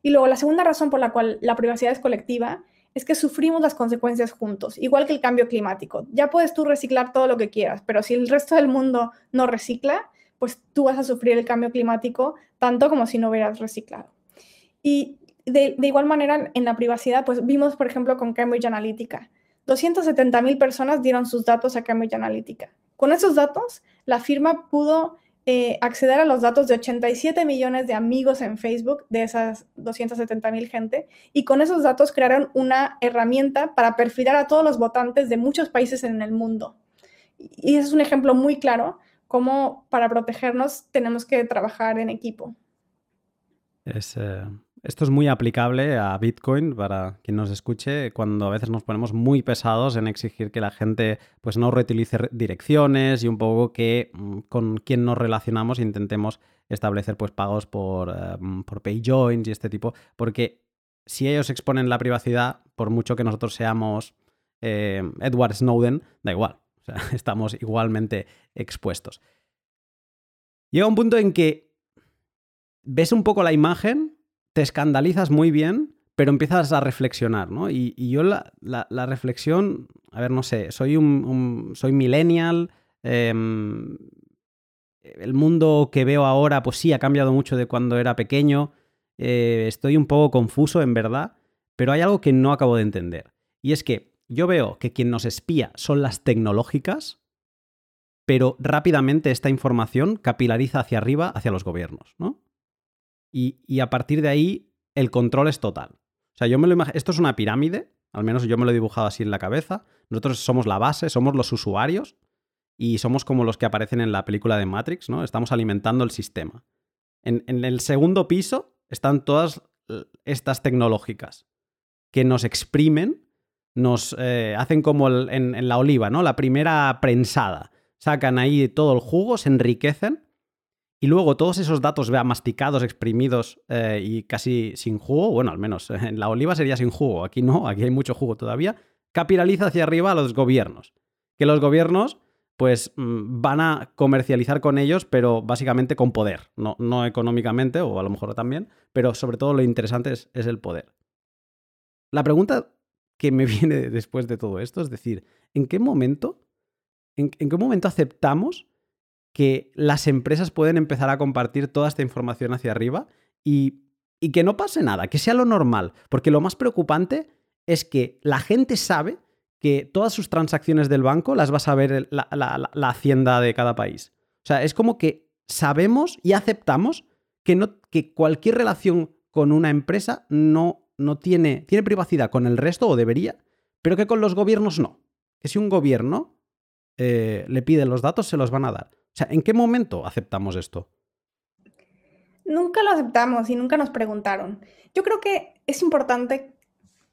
Y luego, la segunda razón por la cual la privacidad es colectiva es que sufrimos las consecuencias juntos, igual que el cambio climático. Ya puedes tú reciclar todo lo que quieras, pero si el resto del mundo no recicla, pues tú vas a sufrir el cambio climático tanto como si no hubieras reciclado. Y de, igual manera, en la privacidad, pues vimos, por ejemplo, con Cambridge Analytica. 270 mil personas dieron sus datos a Cambridge Analytica. Con esos datos, la firma pudo eh, acceder a los datos de 87 millones de amigos en Facebook, de esas 270 mil gente, y con esos datos crearon una herramienta para perfilar a todos los votantes de muchos países en el mundo. Y es un ejemplo muy claro cómo para protegernos tenemos que trabajar en equipo. Eh, esto es muy aplicable a Bitcoin para quien nos escuche cuando a veces nos ponemos muy pesados en exigir que la gente pues no reutilice direcciones y un poco que mm, con quien nos relacionamos intentemos establecer pues pagos por, eh, por pay joins y este tipo, porque si ellos exponen la privacidad, por mucho que nosotros seamos eh, Edward Snowden, da igual, o sea, estamos igualmente expuestos. Llega un punto en que ves un poco la imagen te escandalizas muy bien, pero empiezas a reflexionar, ¿no? Y, yo la, reflexión, a ver, no sé, soy un, soy millennial, em, el mundo que veo ahora, pues sí, ha cambiado mucho de cuando era pequeño, eh, estoy un poco confuso, en verdad, pero hay algo que no acabo de entender. Y es que yo veo que quien nos espía son las tecnológicas, pero rápidamente esta información capilariza hacia arriba, hacia los gobiernos, ¿no? y, a partir de ahí el control es total. O sea, yo me lo imagino, esto es una pirámide, al menos yo me lo he dibujado así en la cabeza. Nosotros somos la base, somos los usuarios y somos como los que aparecen en la película de Matrix, ¿no? Estamos alimentando el sistema. En, el segundo piso están todas estas tecnológicas que nos exprimen, nos eh, hacen como en, la oliva, ¿no? La primera prensada. Sacan ahí todo el jugo, se enriquecen y luego todos esos datos vean masticados, exprimidos eh, y casi sin jugo, bueno, al menos en la oliva sería sin jugo, aquí no, aquí hay mucho jugo todavía, capitaliza hacia arriba a los gobiernos. Que los gobiernos pues mm, van a comercializar con ellos, pero básicamente con poder, no, no económicamente, o a lo mejor también, pero sobre todo lo interesante es, el poder. La pregunta que me viene después de todo esto es decir, ¿en qué momento, en qué momento aceptamos que las empresas pueden empezar a compartir toda esta información hacia arriba y, que no pase nada, que sea lo normal. Porque lo más preocupante es que la gente sabe que todas sus transacciones del banco las va a saber la, la, hacienda de cada país. O sea, es como que sabemos y aceptamos que, no, que cualquier relación con una empresa no, no tiene, tiene privacidad con el resto o debería, pero que con los gobiernos no. Que si un gobierno eh, le pide los datos, se los van a dar. O sea, ¿en qué momento aceptamos esto? Nunca lo aceptamos y nunca nos preguntaron. Yo creo que es importante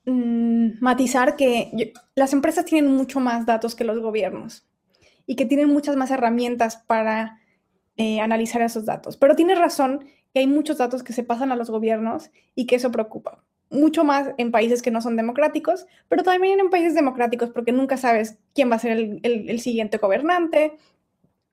mm, matizar que las empresas tienen mucho más datos que los gobiernos y que tienen muchas más herramientas para eh, analizar esos datos. Pero tienes razón que hay muchos datos que se pasan a los gobiernos y que eso preocupa. Mucho más en países que no son democráticos, pero también en países democráticos porque nunca sabes quién va a ser el siguiente gobernante,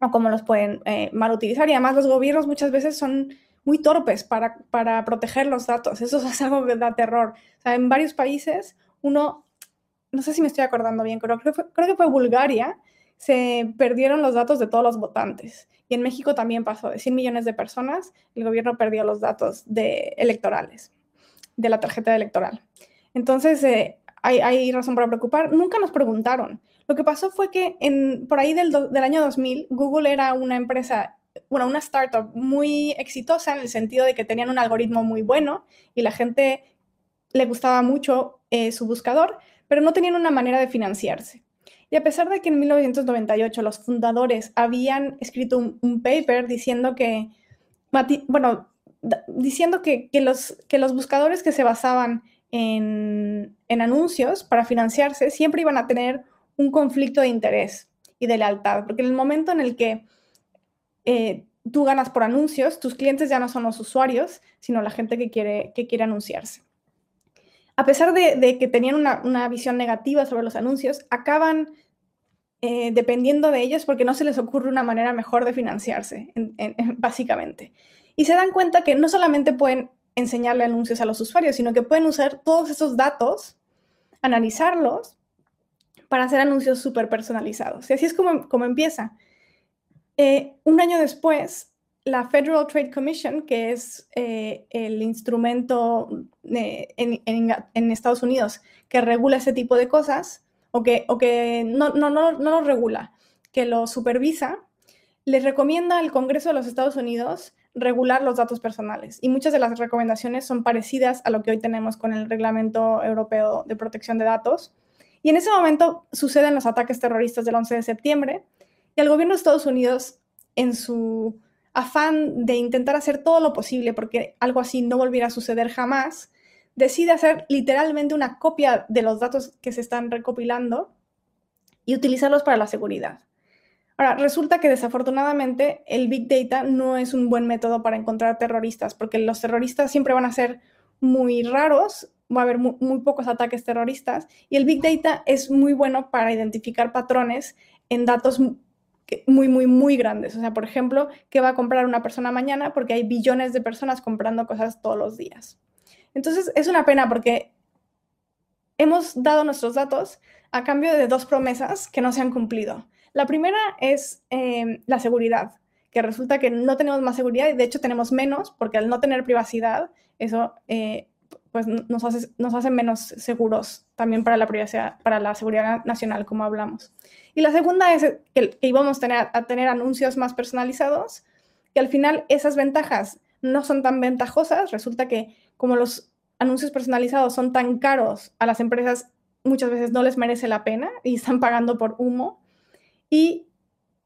o cómo los pueden eh, mal utilizar. Y además los gobiernos muchas veces son muy torpes para, para proteger los datos. Eso es algo que da terror. O en varios países, uno, no sé si me estoy acordando bien, creo que fue Bulgaria, se perdieron los datos de todos los votantes. Y en México también pasó, de 100 millones de personas, el gobierno perdió los datos de electorales, de la tarjeta electoral. Entonces, eh, hay, razón para preocupar. Nunca nos preguntaron. Lo que pasó fue que en, por ahí del, del año 2000, Google era una empresa, bueno, una startup muy exitosa en el sentido de que tenían un algoritmo muy bueno y la gente le gustaba mucho eh, su buscador, pero no tenían una manera de financiarse. Y a pesar de que en 1998 los fundadores habían escrito un, paper diciendo que, bueno, diciendo que, que, los, que los buscadores que se basaban en, en anuncios para financiarse siempre iban a tener un conflicto de interés y de lealtad, porque en el momento en el que eh, tú ganas por anuncios, tus clientes ya no son los usuarios, sino la gente que quiere, que quiere anunciarse. A pesar de, que tenían una, visión negativa sobre los anuncios, acaban eh, dependiendo de ellos porque no se les ocurre una manera mejor de financiarse, básicamente. Y se dan cuenta que no solamente pueden enseñarle anuncios a los usuarios, sino que pueden usar todos esos datos analizarlos para hacer anuncios súper personalizados. Y así es como, como empieza. Eh, un año después, la Federal Trade Commission, que es eh, el instrumento eh, en, Estados Unidos que regula ese tipo de cosas, o que, o que no, no, no, no lo regula, que lo supervisa, les recomienda al Congreso de los Estados Unidos regular los datos personales. Y muchas de las recomendaciones son parecidas a lo que hoy tenemos con el Reglamento Europeo de Protección de Datos. Y en ese momento suceden los ataques terroristas del 11 de septiembre y el gobierno de Estados Unidos, en su afán de intentar hacer todo lo posible porque algo así no volviera a suceder jamás, decide hacer literalmente una copia de los datos que se están recopilando y utilizarlos para la seguridad. Ahora, resulta que desafortunadamente el Big Data no es un buen método para encontrar terroristas, porque los terroristas siempre van a ser muy raros, va a haber muy, pocos ataques terroristas, y el Big Data es muy bueno para identificar patrones en datos muy, muy, muy grandes. O sea, por ejemplo, ¿qué va a comprar una persona mañana? Porque hay billones de personas comprando cosas todos los días. Entonces, es una pena porque hemos dado nuestros datos a cambio de dos promesas que no se han cumplido. La primera es em, la seguridad, que resulta que no tenemos más seguridad y de hecho tenemos menos, porque al no tener privacidad, eso eh, pues nos hace, nos hace menos seguros también para la privacidad, para la seguridad nacional, como hablamos. Y la segunda es que, que íbamos a tener, a tener anuncios más personalizados, que al final esas ventajas no son tan ventajosas. Resulta que como los anuncios personalizados son tan caros a las empresas, muchas veces no les merece la pena y están pagando por humo. Y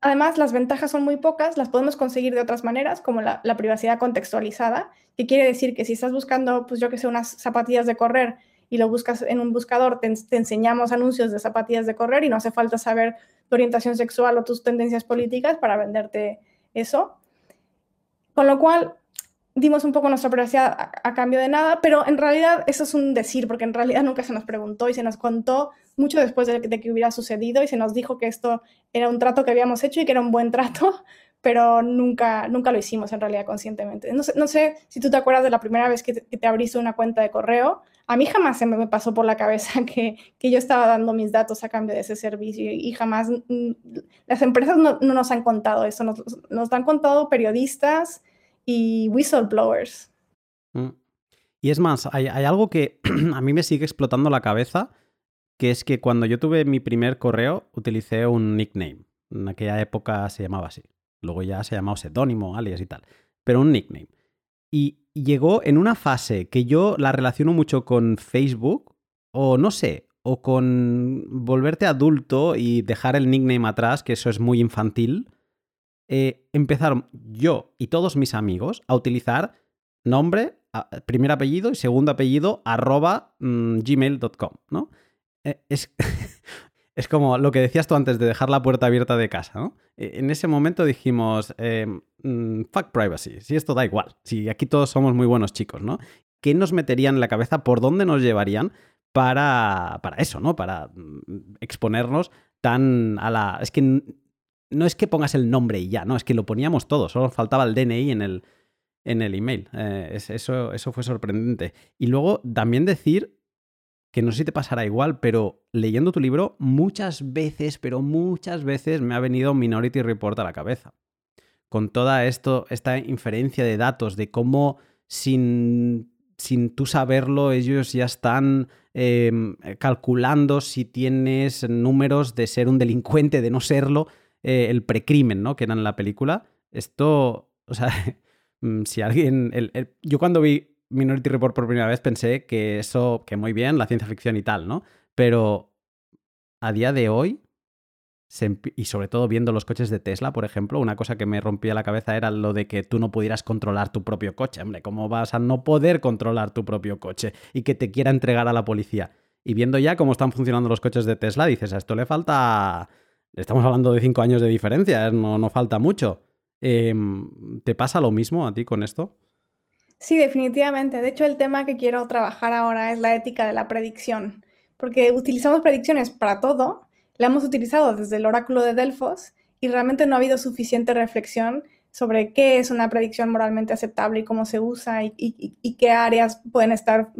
además las ventajas son muy pocas, las podemos conseguir de otras maneras, como la, privacidad contextualizada, que quiere decir que si estás buscando, pues yo que sé, unas zapatillas de correr y lo buscas en un buscador, te, te, enseñamos anuncios de zapatillas de correr y no hace falta saber tu orientación sexual o tus tendencias políticas para venderte eso. Con lo cual, dimos un poco nuestra privacidad a, cambio de nada, pero en realidad eso es un decir, porque en realidad nunca se nos preguntó y se nos contó mucho después de, que hubiera sucedido y se nos dijo que esto era un trato que habíamos hecho y que era un buen trato, pero nunca, nunca lo hicimos en realidad conscientemente. No sé, no sé si tú te acuerdas de la primera vez que te, abriste una cuenta de correo. A mí jamás se me pasó por la cabeza que, que, yo estaba dando mis datos a cambio de ese servicio y jamás mm, las empresas no, no nos han contado eso, nos, nos han contado periodistas, y whistleblowers. Mm. Y es más, hay, algo que a mí me sigue explotando la cabeza, que es que cuando yo tuve mi primer correo utilicé un nickname. En aquella época se llamaba así. Luego ya se llamaba seudónimo, alias y tal. Pero un nickname. Y llegó en una fase que yo la relaciono mucho con Facebook, o no sé, o con volverte adulto y dejar el nickname atrás, que eso es muy infantil. Eh, empezaron yo y todos mis amigos a utilizar nombre, primer apellido y segundo apellido arroba mm, gmail.com, ¿no? Eh, es, es, como lo que decías tú antes de dejar la puerta abierta de casa, ¿no? E, en ese momento dijimos, em, mm, fuck privacy, si esto da igual, si aquí todos somos muy buenos chicos, ¿no? ¿Qué nos meterían en la cabeza? ¿Por dónde nos llevarían? Para, para eso, ¿no? Para mm, exponernos tan a la... Es que no es que pongas el nombre y ya, no, es que lo poníamos todo, solo faltaba el DNI en el, en el email. Eh, eso, eso fue sorprendente. Y luego también decir que no sé si te pasará igual, pero leyendo tu libro, muchas veces, pero muchas veces me ha venido Minority Report a la cabeza. Con toda esto, esta inferencia de datos, de cómo sin, sin tú saberlo, ellos ya están em, calculando si tienes números de ser un delincuente, de no serlo, eh, el precrimen, ¿no? Que era en la película. Esto, o sea, mm, si alguien... yo cuando vi Minority Report por primera vez pensé que eso, que muy bien, la ciencia ficción y tal, ¿no? Pero a día de hoy, y sobre todo viendo los coches de Tesla, por ejemplo, una cosa que me rompía la cabeza era lo de que tú no pudieras controlar tu propio coche. Hombre, ¿cómo vas a no poder controlar tu propio coche y que te quiera entregar a la policía? Y viendo ya cómo están funcionando los coches de Tesla, dices, a esto le falta Estamos hablando de cinco años de diferencia, ¿eh? no, falta mucho. Em, ¿Te pasa lo mismo a ti con esto? Sí, definitivamente. De hecho, el tema que quiero trabajar ahora es la ética de la predicción, porque utilizamos predicciones para todo, la hemos utilizado desde el oráculo de Delfos y realmente no ha habido suficiente reflexión sobre qué es una predicción moralmente aceptable y cómo se usa y, qué áreas pueden estar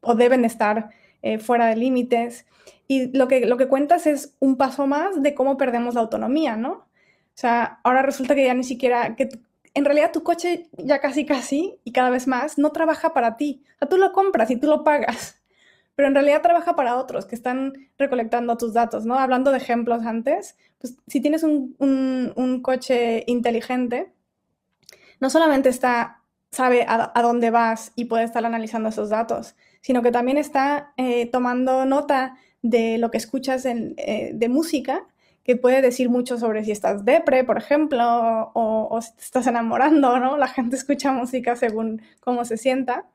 o deben estar eh, fuera de límites. Y lo que, lo que cuentas es un paso más de cómo perdemos la autonomía, ¿no? O sea, ahora resulta que ya ni siquiera, que en realidad tu coche ya casi casi y cada vez más no trabaja para ti. O sea, tú lo compras y tú lo pagas, pero en realidad trabaja para otros que están recolectando tus datos, ¿no? Hablando de ejemplos antes, pues si tienes un, un, coche inteligente, no solamente está, sabe a, dónde vas y puede estar analizando esos datos, sino que también está eh, tomando nota de lo que escuchas en, eh, de música que puede decir mucho sobre si estás depre, por ejemplo, o, si te estás enamorando, ¿no? La gente escucha música según cómo se sienta.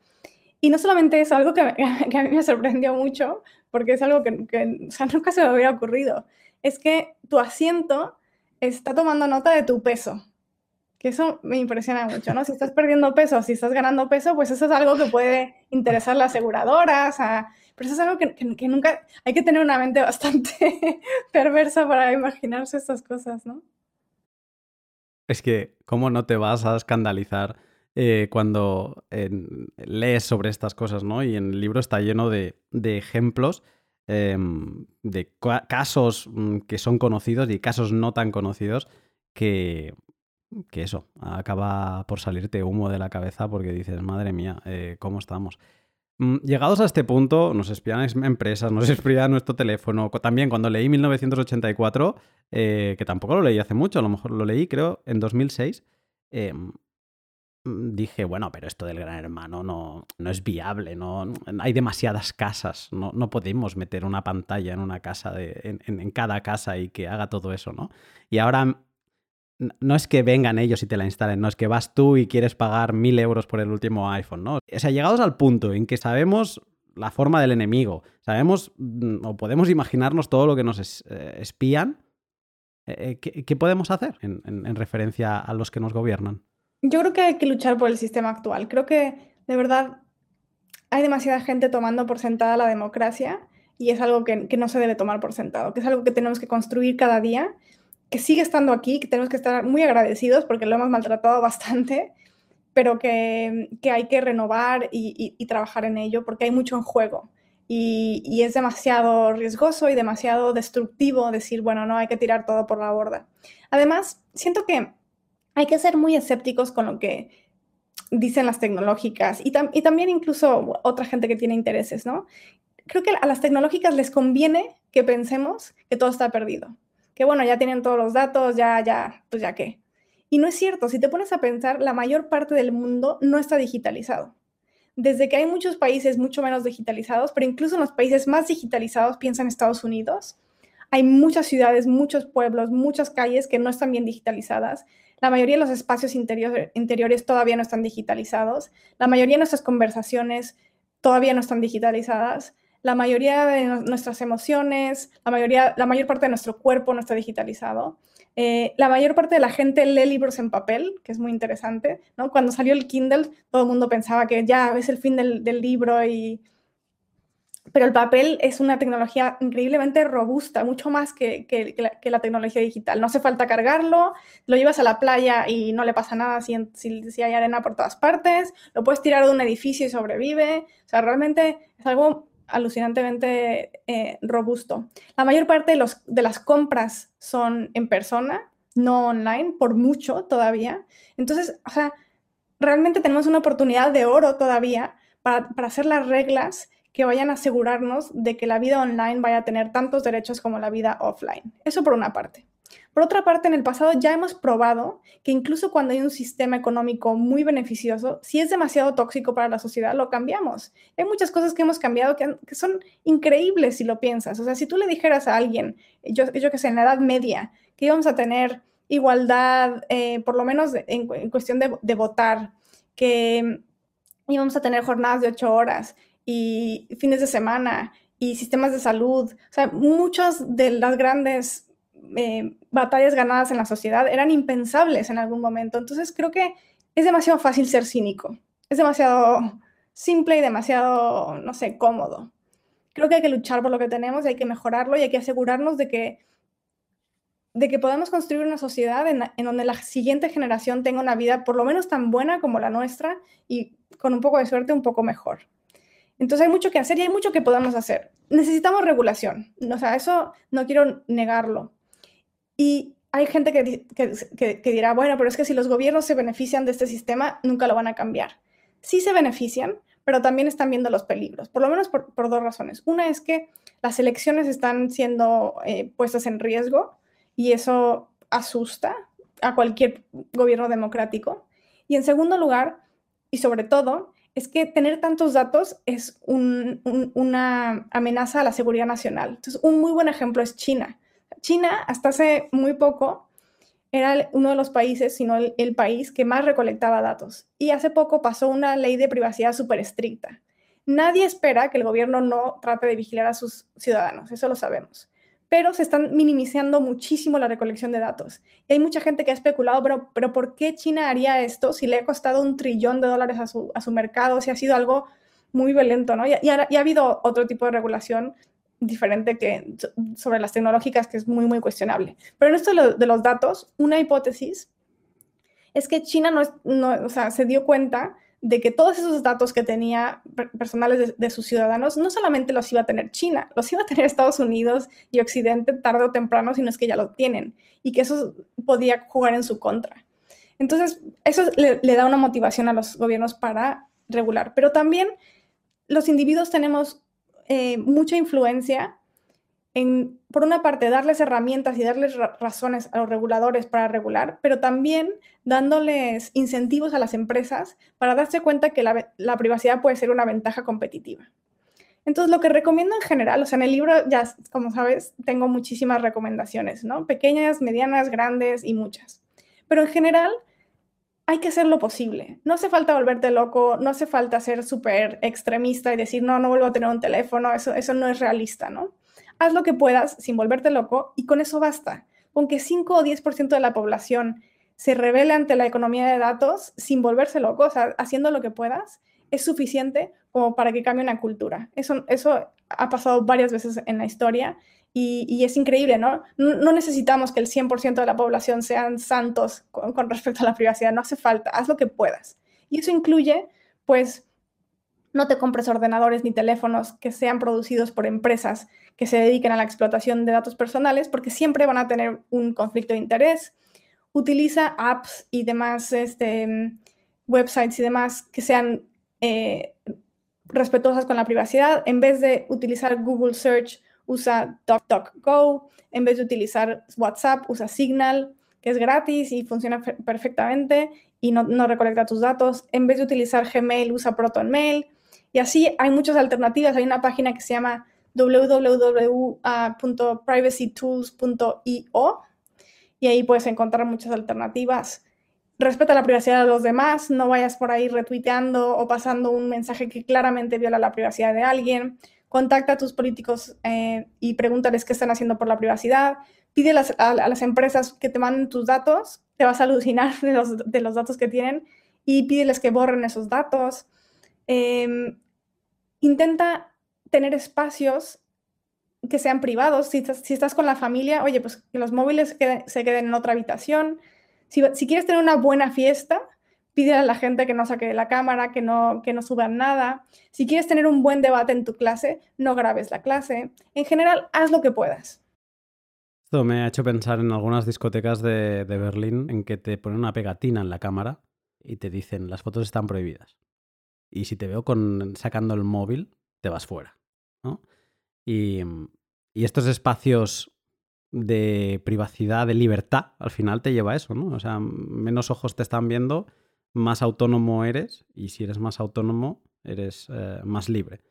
Y no solamente es algo que, que a mí me sorprendió mucho, porque es algo que, que o sea, nunca se me había ocurrido, es que tu asiento está tomando nota de tu peso. Que eso me impresiona mucho, ¿no? Si estás perdiendo peso, si estás ganando peso, pues eso es algo que puede interesar a las aseguradoras, a pero eso es algo que, nunca, hay que tener una mente bastante perversa para imaginarse estas cosas, ¿no? Es que, ¿cómo no te vas a escandalizar eh, cuando lees sobre estas cosas, ¿no? Y en el libro está lleno de, ejemplos em, de casos mm, que son conocidos y casos no tan conocidos que, que eso, acaba por salirte humo de la cabeza porque dices, madre mía, eh, ¿cómo estamos? Mm, llegados a este punto, nos espían empresas, nos espían nuestro teléfono. También cuando leí 1984, eh, que tampoco lo leí hace mucho, a lo mejor lo leí creo en 2006, em, mm, dije, bueno, pero esto del gran hermano no, no es viable, no, hay demasiadas casas, no, no, podemos meter una pantalla en una casa, de, en, en, cada casa y que haga todo eso, ¿no? Y ahora no es que vengan ellos y te la instalen, no es que vas tú y quieres pagar mil euros por el último iPhone, ¿no? O sea, llegados al punto en que sabemos la forma del enemigo, sabemos mm, o podemos imaginarnos todo lo que nos eh, espían, eh, eh, ¿qué, podemos hacer en, referencia a los que nos gobiernan? Yo creo que hay que luchar por el sistema actual. Creo que de verdad hay demasiada gente tomando por sentada la democracia y es algo que, que no se debe tomar por sentado, que es algo que tenemos que construir cada día que sigue estando aquí, que tenemos que estar muy agradecidos porque lo hemos maltratado bastante, pero que, hay que renovar y, trabajar en ello porque hay mucho en juego. Y, es demasiado riesgoso y demasiado destructivo decir, bueno, no hay que tirar todo por la borda. Además, siento que hay que ser muy escépticos con lo que dicen las tecnológicas y, y también incluso otra gente que tiene intereses, ¿no? Creo que a las tecnológicas les conviene que pensemos que todo está perdido que bueno, ya tienen todos los datos, ya, ya, pues ya qué. Y no es cierto, si te pones a pensar, la mayor parte del mundo no está digitalizado. Desde que hay muchos países mucho menos digitalizados, pero incluso en los países más digitalizados, piensa en Estados Unidos, hay muchas ciudades, muchos pueblos, muchas calles que no están bien digitalizadas. La mayoría de los espacios interiores todavía no están digitalizados. La mayoría de nuestras conversaciones todavía no están digitalizadas la mayoría de nuestras emociones, la, mayoría, la mayor parte de nuestro cuerpo no está digitalizado. Eh, la mayor parte de la gente lee libros en papel, que es muy interesante. ¿no? Cuando salió el Kindle, todo el mundo pensaba que ya es el fin del, libro y... Pero el papel es una tecnología increíblemente robusta, mucho más que, que, la, tecnología digital. No hace falta cargarlo, lo llevas a la playa y no le pasa nada si, si, si hay arena por todas partes, lo puedes tirar de un edificio y sobrevive. O sea, realmente es algo alucinantemente eh, robusto. La mayor parte de, los, de las compras son en persona, no online, por mucho todavía. Entonces, o sea, realmente tenemos una oportunidad de oro todavía para, para hacer las reglas que vayan a asegurarnos de que la vida online vaya a tener tantos derechos como la vida offline. Eso por una parte. Por otra parte, en el pasado ya hemos probado que incluso cuando hay un sistema económico muy beneficioso, si es demasiado tóxico para la sociedad, lo cambiamos. Hay muchas cosas que hemos cambiado que, son increíbles si lo piensas. O sea, si tú le dijeras a alguien, yo, yo que sé, en la Edad Media, que íbamos a tener igualdad, eh, por lo menos en, cuestión de, de votar, que íbamos a tener jornadas de ocho horas y fines de semana y sistemas de salud. O sea, muchas de las grandes eh, batallas ganadas en la sociedad eran impensables en algún momento. Entonces creo que es demasiado fácil ser cínico. Es demasiado simple y demasiado, no sé, cómodo. Creo que hay que luchar por lo que tenemos hay que mejorarlo y hay que asegurarnos de que, de que podemos construir una sociedad en, en donde la siguiente generación tenga una vida por lo menos tan buena como la nuestra y con un poco de suerte un poco mejor. Entonces hay mucho que hacer y hay mucho que podemos hacer. Necesitamos regulación, o sea, eso no quiero negarlo. Y hay gente que, que, dirá, bueno, pero es que si los gobiernos se benefician de este sistema, nunca lo van a cambiar. Sí se benefician, pero también están viendo los peligros, por lo menos por, dos razones. Una es que las elecciones están siendo eh, puestas en riesgo y eso asusta a cualquier gobierno democrático. Y en segundo lugar, y sobre todo, es que tener tantos datos es una amenaza a la seguridad nacional. Entonces, un muy buen ejemplo es China. China, hasta hace muy poco, era uno de los países, sino el, el país que más recolectaba datos. Y hace poco pasó una ley de privacidad súper estricta. Nadie espera que el gobierno no trate de vigilar a sus ciudadanos, eso lo sabemos pero se están minimizando muchísimo la recolección de datos. Y hay mucha gente que ha especulado, pero, pero ¿por qué China haría esto si le ha costado un trillón de dólares a su, mercado, si ha sido algo muy violento, ¿no? Y, y, ha, habido otro tipo de regulación diferente que, sobre las tecnológicas que es muy, muy cuestionable. Pero en esto de, los datos, una hipótesis es que China no, no o sea, se dio cuenta de que todos esos datos que tenía personales de, sus ciudadanos no solamente los iba a tener China, los iba a tener Estados Unidos y Occidente tarde o temprano, sino es que ya lo tienen y que eso podía jugar en su contra. Entonces, eso le, da una motivación a los gobiernos para regular, pero también los individuos tenemos eh, mucha influencia por una parte, darles herramientas y darles razones a los reguladores para regular, pero también dándoles incentivos a las empresas para darse cuenta que la, privacidad puede ser una ventaja competitiva. Entonces, lo que recomiendo en general, o sea, en el libro, ya como sabes, tengo muchísimas recomendaciones, ¿no? Pequeñas, medianas, grandes y muchas. Pero en general, hay que hacer lo posible. No hace falta volverte loco, no hace falta ser súper extremista y decir, no, no vuelvo a tener un teléfono, eso, eso no es realista, ¿no? haz lo que puedas sin volverte loco y con eso basta. Con que 5 o 10% de la población se revele ante la economía de datos sin volverse loco, o sea, haciendo lo que puedas, es suficiente como para que cambie una cultura. Eso, eso ha pasado varias veces en la historia y, es increíble, ¿no? ¿no? necesitamos que el 100% de la población sean santos con, respecto a la privacidad, no hace falta, haz lo que puedas. Y eso incluye, pues, no te compres ordenadores ni teléfonos que sean producidos por empresas que se dediquen a la explotación de datos personales porque siempre van a tener un conflicto de interés. Utiliza apps y demás este, websites y demás que sean eh, respetuosas con la privacidad. En vez de utilizar Google Search, usa DuckDuckGo. En vez de utilizar WhatsApp, usa Signal, que es gratis y funciona perfectamente y no, no recolecta tus datos. En vez de utilizar Gmail, usa ProtonMail. Y así hay muchas alternativas. Hay una página que se llama www.privacytools.io y ahí puedes encontrar muchas alternativas. Respeta la privacidad de los demás, no vayas por ahí retuiteando o pasando un mensaje que claramente viola la privacidad de alguien. Contacta a tus políticos eh, y pregúntales qué están haciendo por la privacidad. Pide a, las empresas que te manden tus datos, te vas a alucinar de los, datos que tienen y pídeles que borren esos datos. Em, intenta tener espacios que sean privados. Si estás, con la familia, oye, pues que los móviles se queden en otra habitación. Si, quieres tener una buena fiesta, pide a la gente que no saque la cámara, que no, que no suban nada. Si quieres tener un buen debate en tu clase, no grabes la clase. En general, haz lo que puedas. Esto me ha hecho pensar en algunas discotecas de, de Berlín en que te ponen una pegatina en la cámara y te dicen las fotos están prohibidas y si te veo con, sacando el móvil, te vas fuera. ¿no? Y, estos espacios de privacidad, de libertad, al final te lleva a eso, ¿no? O sea, menos ojos te están viendo, más autónomo eres, y si eres más autónomo, eres eh, más libre.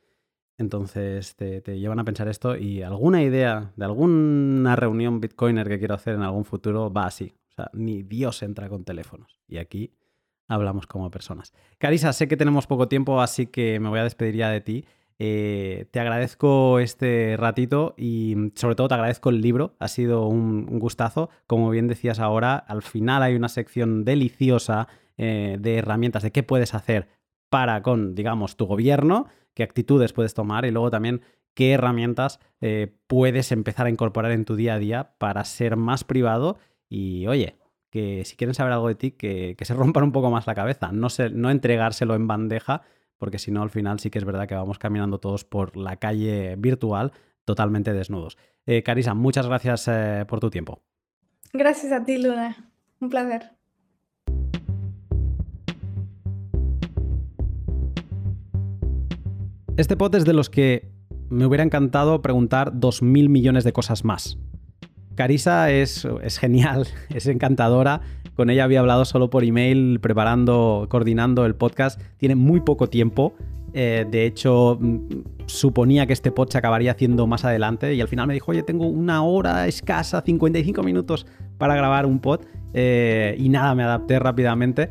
Entonces te, llevan a pensar esto y alguna idea de alguna reunión bitcoiner que quiero hacer en algún futuro va así. O sea, ni Dios entra con teléfonos. Y aquí hablamos como personas. Carisa, sé que tenemos poco tiempo, así que me voy a despedir ya de ti. Eh, te agradezco este ratito y sobre todo te agradezco el libro, ha sido un, gustazo. Como bien decías ahora, al final hay una sección deliciosa eh, de herramientas de qué puedes hacer para con, digamos, tu gobierno, qué actitudes puedes tomar y luego también qué herramientas eh, puedes empezar a incorporar en tu día a día para ser más privado y, oye, que si quieren saber algo de ti, que, se rompan un poco más la cabeza, no, no entregárselo en bandeja porque si no, al final sí que es verdad que vamos caminando todos por la calle virtual totalmente desnudos. Eh, Carisa, muchas gracias eh, por tu tiempo. Gracias a ti, Luna. Un placer. Este pot es de los que me hubiera encantado preguntar dos mil millones de cosas más. Carisa es, es genial, es encantadora. Con ella había hablado solo por email, preparando, coordinando el podcast. Tiene muy poco tiempo. Eh, de hecho, mm, suponía que este pod se acabaría haciendo más adelante y al final me dijo, oye, tengo una hora escasa, 55 minutos para grabar un pod. Eh, y nada, me adapté rápidamente.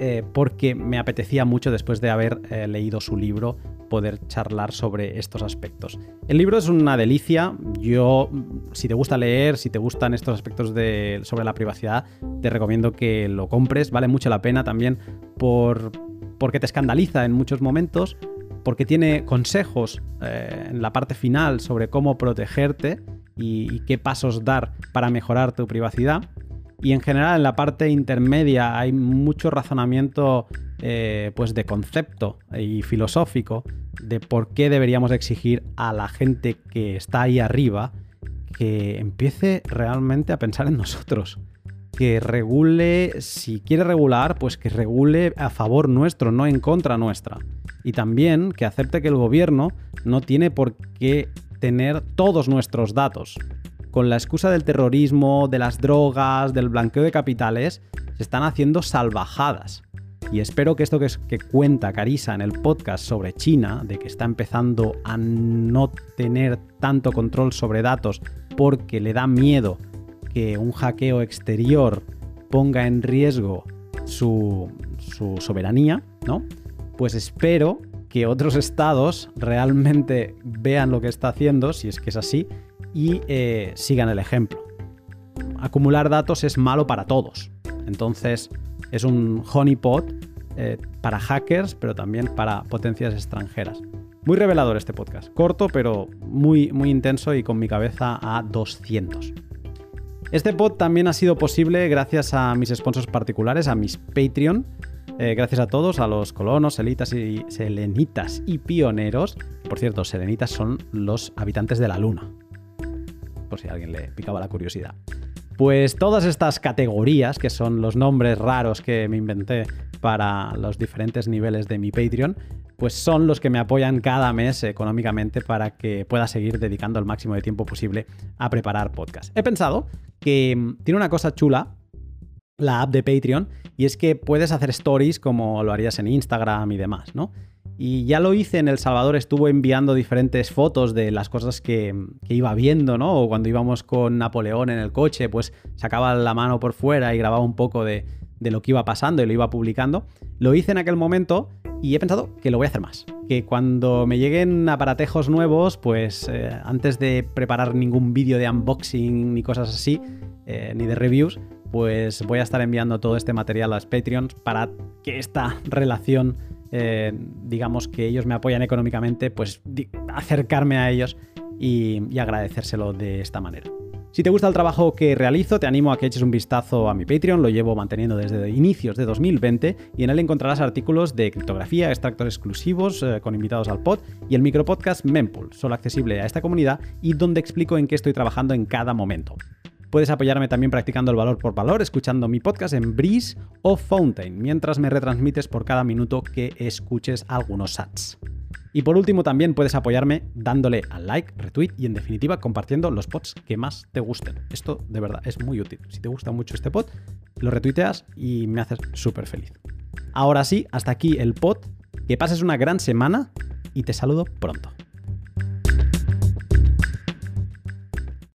Eh, porque me apetecía mucho después de haber leído su libro poder charlar sobre estos aspectos. El libro es una delicia. Yo, si te gusta leer, si te gustan estos aspectos de, sobre la privacidad, te recomiendo que lo compres. Vale mucho la pena también por, porque te escandaliza en muchos momentos, porque tiene consejos eh, en la parte final sobre cómo protegerte y qué pasos dar para mejorar tu privacidad. Y en general en la parte intermedia hay mucho razonamiento eh, pues de concepto y filosófico de por qué deberíamos exigir a la gente que está ahí arriba que empiece realmente a pensar en nosotros. Que regule, si quiere regular, pues que regule a favor nuestro, no en contra nuestra. Y también que acepte que el gobierno no tiene por qué tener todos nuestros datos. Con la excusa del terrorismo, de las drogas, del blanqueo de capitales, se están haciendo salvajadas. Y espero que esto que, que cuenta Carisa en el podcast sobre China, de que está empezando a no tener tanto control sobre datos porque le da miedo que un hackeo exterior ponga en riesgo su, soberanía, ¿no? Pues espero que otros estados realmente vean lo que está haciendo, si es que es así, y eh, sigan el ejemplo. Acumular datos es malo para todos. Entonces, es un honeypot eh, para hackers, pero también para potencias extranjeras. Muy revelador este podcast. Corto, pero muy, muy intenso y con mi cabeza a 200. Este pod también ha sido posible gracias a mis sponsors particulares, a mis Patreon. Eh, gracias a todos, a los colonos, selitas y, selenitas y pioneros. Por cierto, selenitas son los habitantes de la luna. Por si a alguien le picaba la curiosidad. Pues todas estas categorías, que son los nombres raros que me inventé para los diferentes niveles de mi Patreon, pues son los que me apoyan cada mes económicamente para que pueda seguir dedicando el máximo de tiempo posible a preparar podcast. He pensado que mm, tiene una cosa chula la app de Patreon y es que puedes hacer stories como lo harías en Instagram y demás, ¿no? Y ya lo hice en El Salvador, estuvo enviando diferentes fotos de las cosas que, iba viendo, ¿no? O cuando íbamos con Napoleón en el coche, pues sacaba la mano por fuera y grababa un poco de, lo que iba pasando y lo iba publicando. Lo hice en aquel momento y he pensado que lo voy a hacer más. Que cuando me lleguen aparatejos nuevos, pues eh, antes de preparar ningún vídeo de unboxing ni cosas así, eh, ni de reviews, pues voy a estar enviando todo este material a los Patreons para que esta relación eh, digamos que ellos me apoyan económicamente, pues acercarme a ellos y, agradecérselo de esta manera. Si te gusta el trabajo que realizo, te animo a que eches un vistazo a mi Patreon, lo llevo manteniendo desde inicios de 2020 y en él encontrarás artículos de criptografía, extractos exclusivos eh, con invitados al pod y el micropodcast Mempool, solo accesible a esta comunidad y donde explico en qué estoy trabajando en cada momento. Puedes apoyarme también practicando el valor por valor, escuchando mi podcast en Breeze o Fountain, mientras me retransmites por cada minuto que escuches algunos sats. Y por último también puedes apoyarme dándole al like, retweet y en definitiva compartiendo los pods que más te gusten. Esto de verdad es muy útil. Si te gusta mucho este pod, lo retuiteas y me haces súper feliz. Ahora sí, hasta aquí el pod. Que pases una gran semana y te saludo pronto.